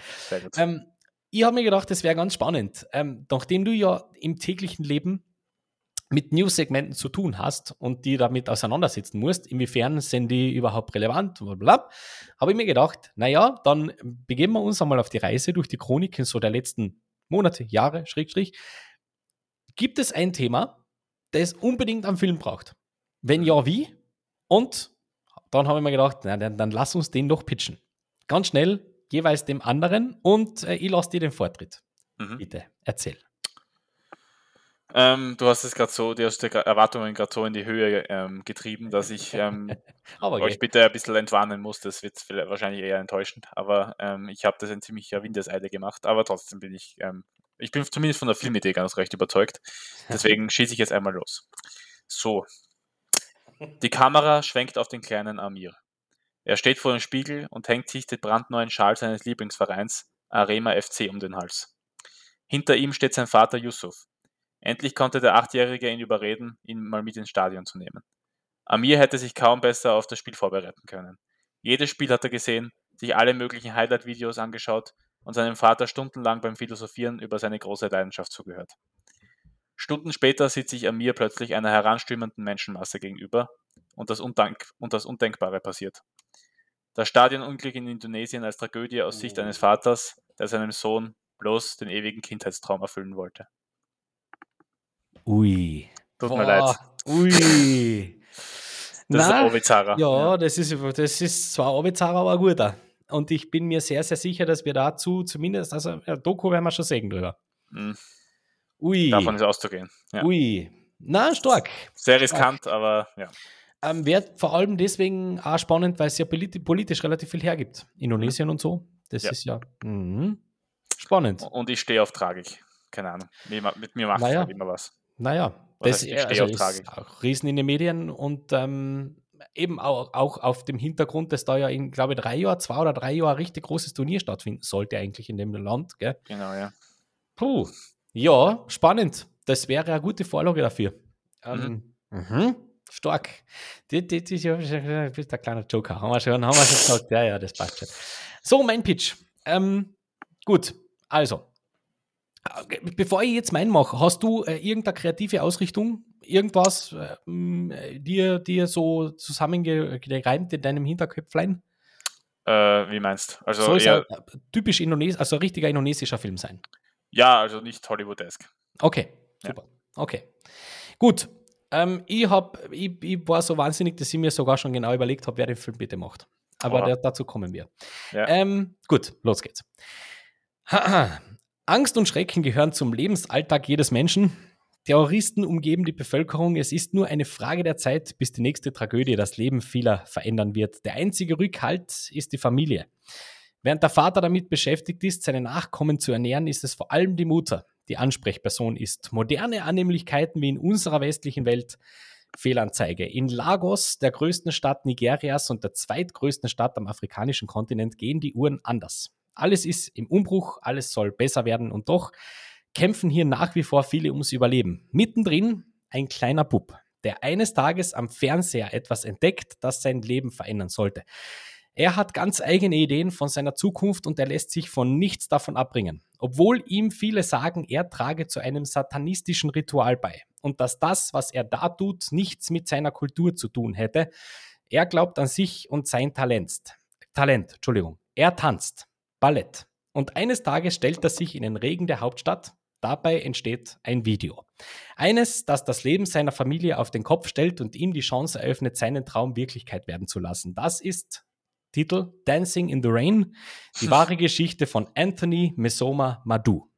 C: Ähm, ich habe mir gedacht, das wäre ganz spannend. Ähm, nachdem du ja im täglichen Leben mit News-Segmenten zu tun hast und die damit auseinandersetzen musst, inwiefern sind die überhaupt relevant, blablabla, habe ich mir gedacht, naja, dann begeben wir uns einmal auf die Reise durch die Chroniken so der letzten Monate, Jahre, Schrägstrich. Gibt es ein Thema, das unbedingt am Film braucht? Wenn ja, wie? Und dann habe ich mir gedacht, na, dann, dann lass uns den doch pitchen. Ganz schnell, jeweils dem anderen und äh, ich lasse dir den Vortritt. Mhm. Bitte, erzähl.
D: Ähm, du hast es gerade so, die hast die Erwartungen gerade so in die Höhe ähm, getrieben, dass ich ähm, euch bitte ein bisschen entwarnen muss. Das wird wahrscheinlich eher enttäuschend, aber ähm, ich habe das in ziemlicher Windeseile gemacht. Aber trotzdem bin ich, ähm, ich bin zumindest von der Filmidee ganz recht überzeugt. Deswegen schieße ich jetzt einmal los. So. Die Kamera schwenkt auf den kleinen Amir. Er steht vor dem Spiegel und hängt sich den brandneuen Schal seines Lieblingsvereins, Arema FC, um den Hals. Hinter ihm steht sein Vater Yusuf. Endlich konnte der Achtjährige ihn überreden, ihn mal mit ins Stadion zu nehmen. Amir hätte sich kaum besser auf das Spiel vorbereiten können. Jedes Spiel hat er gesehen, sich alle möglichen Highlight-Videos angeschaut und seinem Vater stundenlang beim Philosophieren über seine große Leidenschaft zugehört. Stunden später sieht sich Amir plötzlich einer heranstürmenden Menschenmasse gegenüber und das, Undank und das Undenkbare passiert. Das Stadionunglück in Indonesien als Tragödie aus Sicht eines Vaters, der seinem Sohn bloß den ewigen Kindheitstraum erfüllen wollte.
C: Ui.
D: Tut Boah. mir leid.
C: Ui.
D: Das Na, ist Obizarra.
C: Ja, ja, Das, ist, das ist zwar Obizarra, aber ein guter. Und ich bin mir sehr, sehr sicher, dass wir dazu zumindest, also ja, Doku werden wir schon sehen drüber. Mhm.
D: Ui. Davon ist auszugehen.
C: Ja. Ui. Na, stark.
D: Sehr riskant, stark. aber ja.
C: Ähm, Wird vor allem deswegen auch spannend, weil es ja politisch, politisch relativ viel hergibt. Indonesien mhm. und so. Das ja. ist ja mh, spannend.
D: Und ich stehe auf Tragik. Keine Ahnung. Mit mir macht naja. immer was.
C: Naja, das also ist auch riesen in den Medien und ähm, eben auch, auch auf dem Hintergrund, dass da ja in, glaube ich, drei Jahren, zwei oder drei Jahren ein richtig großes Turnier stattfinden sollte eigentlich in dem Land. Gell?
D: Genau, ja.
C: Puh, ja, spannend. Das wäre eine gute Vorlage dafür. Ähm, mhm. Mhm. Stark. Das, das ist ja ein kleiner Joker. Haben wir schon, haben wir schon gesagt. Ja, ja, das passt schon. So, mein Pitch. Ähm, gut, also, Bevor ich jetzt meinen mache, hast du äh, irgendeine kreative Ausrichtung, irgendwas äh, dir, dir so zusammengereimt in deinem Hinterköpflein?
D: Äh, wie meinst
C: du? Also Soll eher, es ein, typisch Indones also ein richtiger indonesischer Film sein?
D: Ja, also nicht Hollywoodesk.
C: Okay, super. Ja. Okay. Gut. Ähm, ich, hab, ich, ich war so wahnsinnig, dass ich mir sogar schon genau überlegt habe, wer den Film bitte macht. Aber der, dazu kommen wir. Ja. Ähm, gut, los geht's. Angst und Schrecken gehören zum Lebensalltag jedes Menschen. Terroristen umgeben die Bevölkerung. Es ist nur eine Frage der Zeit, bis die nächste Tragödie das Leben vieler verändern wird. Der einzige Rückhalt ist die Familie. Während der Vater damit beschäftigt ist, seine Nachkommen zu ernähren, ist es vor allem die Mutter, die Ansprechperson ist. Moderne Annehmlichkeiten wie in unserer westlichen Welt Fehlanzeige. In Lagos, der größten Stadt Nigerias und der zweitgrößten Stadt am afrikanischen Kontinent, gehen die Uhren anders. Alles ist im Umbruch, alles soll besser werden und doch kämpfen hier nach wie vor viele ums Überleben. Mittendrin ein kleiner Bub, der eines Tages am Fernseher etwas entdeckt, das sein Leben verändern sollte. Er hat ganz eigene Ideen von seiner Zukunft und er lässt sich von nichts davon abbringen. Obwohl ihm viele sagen, er trage zu einem satanistischen Ritual bei und dass das, was er da tut, nichts mit seiner Kultur zu tun hätte. Er glaubt an sich und sein Talent. Talent, Entschuldigung. Er tanzt. Ballett. Und eines Tages stellt er sich in den Regen der Hauptstadt. Dabei entsteht ein Video. Eines, das das Leben seiner Familie auf den Kopf stellt und ihm die Chance eröffnet, seinen Traum Wirklichkeit werden zu lassen. Das ist Titel Dancing in the Rain, die wahre Geschichte von Anthony Mesoma Madu.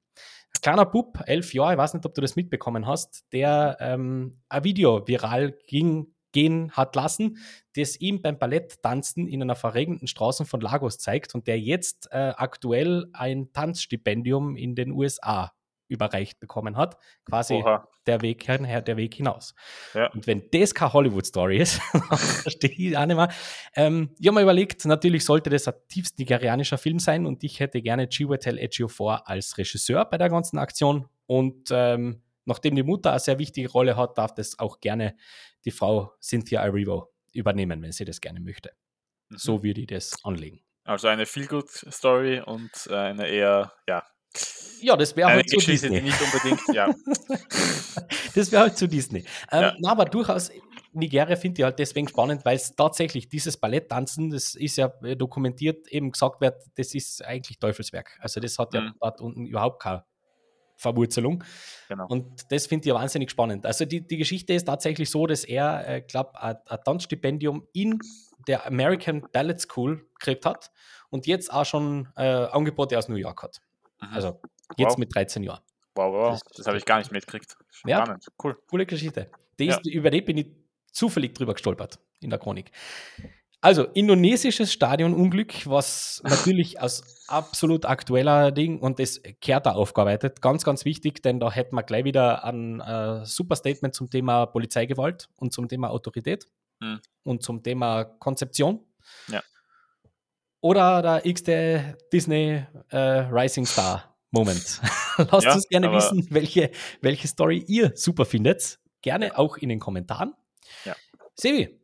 C: Kleiner Bub, elf Jahre, ich weiß nicht, ob du das mitbekommen hast, der ähm, ein Video viral ging gehen hat lassen, das ihm beim Balletttanzen in einer verregneten Straße von Lagos zeigt und der jetzt äh, aktuell ein Tanzstipendium in den USA überreicht bekommen hat. Quasi der Weg, der Weg hinaus. Ja. Und wenn das keine Hollywood-Story ist, verstehe ich auch nicht mehr. Ähm, ich habe mir überlegt, natürlich sollte das ein tiefst nigerianischer Film sein und ich hätte gerne Chiwetel Ejiofor als Regisseur bei der ganzen Aktion und ähm, nachdem die Mutter eine sehr wichtige Rolle hat, darf das auch gerne die Frau Cynthia Erivo übernehmen, wenn sie das gerne möchte. Mhm. So würde ich das anlegen.
D: Also eine Feel-Good-Story und eine eher, ja,
C: Ja, das wäre halt
D: zu Disney. nicht unbedingt, ja.
C: das wäre halt zu Disney. Ähm, ja. na, aber durchaus, Nigeria finde ich halt deswegen spannend, weil es tatsächlich dieses Balletttanzen, das ist ja dokumentiert, eben gesagt wird, das ist eigentlich Teufelswerk. Also das hat mhm. ja dort unten überhaupt keine Verwurzelung. Genau. Und das finde ich ja wahnsinnig spannend. Also die, die Geschichte ist tatsächlich so, dass er, äh, glaube ein Tanzstipendium in der American Ballet School gekriegt hat und jetzt auch schon äh, Angebote aus New York hat. Mhm. Also jetzt wow. mit 13 Jahren.
D: Wow, wow, das, das habe ich gar nicht mitgekriegt.
C: Ja, spannend, cool. Coole Geschichte. Die ist, ja. Über die bin ich zufällig drüber gestolpert in der Chronik. Also, indonesisches Stadionunglück, was natürlich aus absolut aktueller Ding und das kehrt da aufgearbeitet. Ganz, ganz wichtig, denn da hätten wir gleich wieder ein äh, super Statement zum Thema Polizeigewalt und zum Thema Autorität hm. und zum Thema Konzeption.
D: Ja.
C: Oder der x-te Disney äh, Rising Star Moment. Lasst ja, uns gerne wissen, welche, welche Story ihr super findet. Gerne auch in den Kommentaren.
D: Ja.
C: Sevi,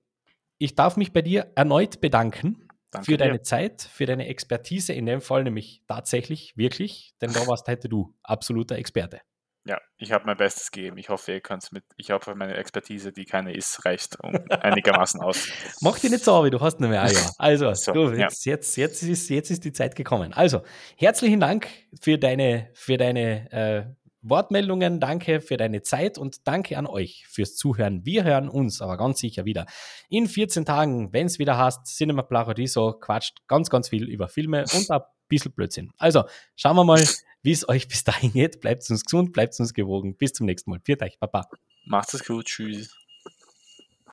C: ich darf mich bei dir erneut bedanken Danke für deine dir. Zeit, für deine Expertise in dem Fall, nämlich tatsächlich, wirklich, denn da warst heute du absoluter Experte.
D: Ja, ich habe mein Bestes gegeben. Ich hoffe, ihr könnt es mit. Ich hoffe, meine Expertise, die keine ist, reicht um einigermaßen aus.
C: Mach dich nicht so, du hast nur mehr ein Jahr. Also, so, du, jetzt, ja. jetzt, jetzt, ist, jetzt ist die Zeit gekommen. Also, herzlichen Dank für deine, für deine äh, Wortmeldungen. Danke für deine Zeit und danke an euch fürs Zuhören. Wir hören uns aber ganz sicher wieder in 14 Tagen, wenn es wieder heißt, Cinema Paradiso quatscht ganz, ganz viel über Filme und ein bisschen Blödsinn. Also schauen wir mal, wie es euch bis dahin geht. Bleibt uns gesund, bleibt uns gewogen. Bis zum nächsten Mal. Viert euch, Papa.
D: Macht es gut. Tschüss.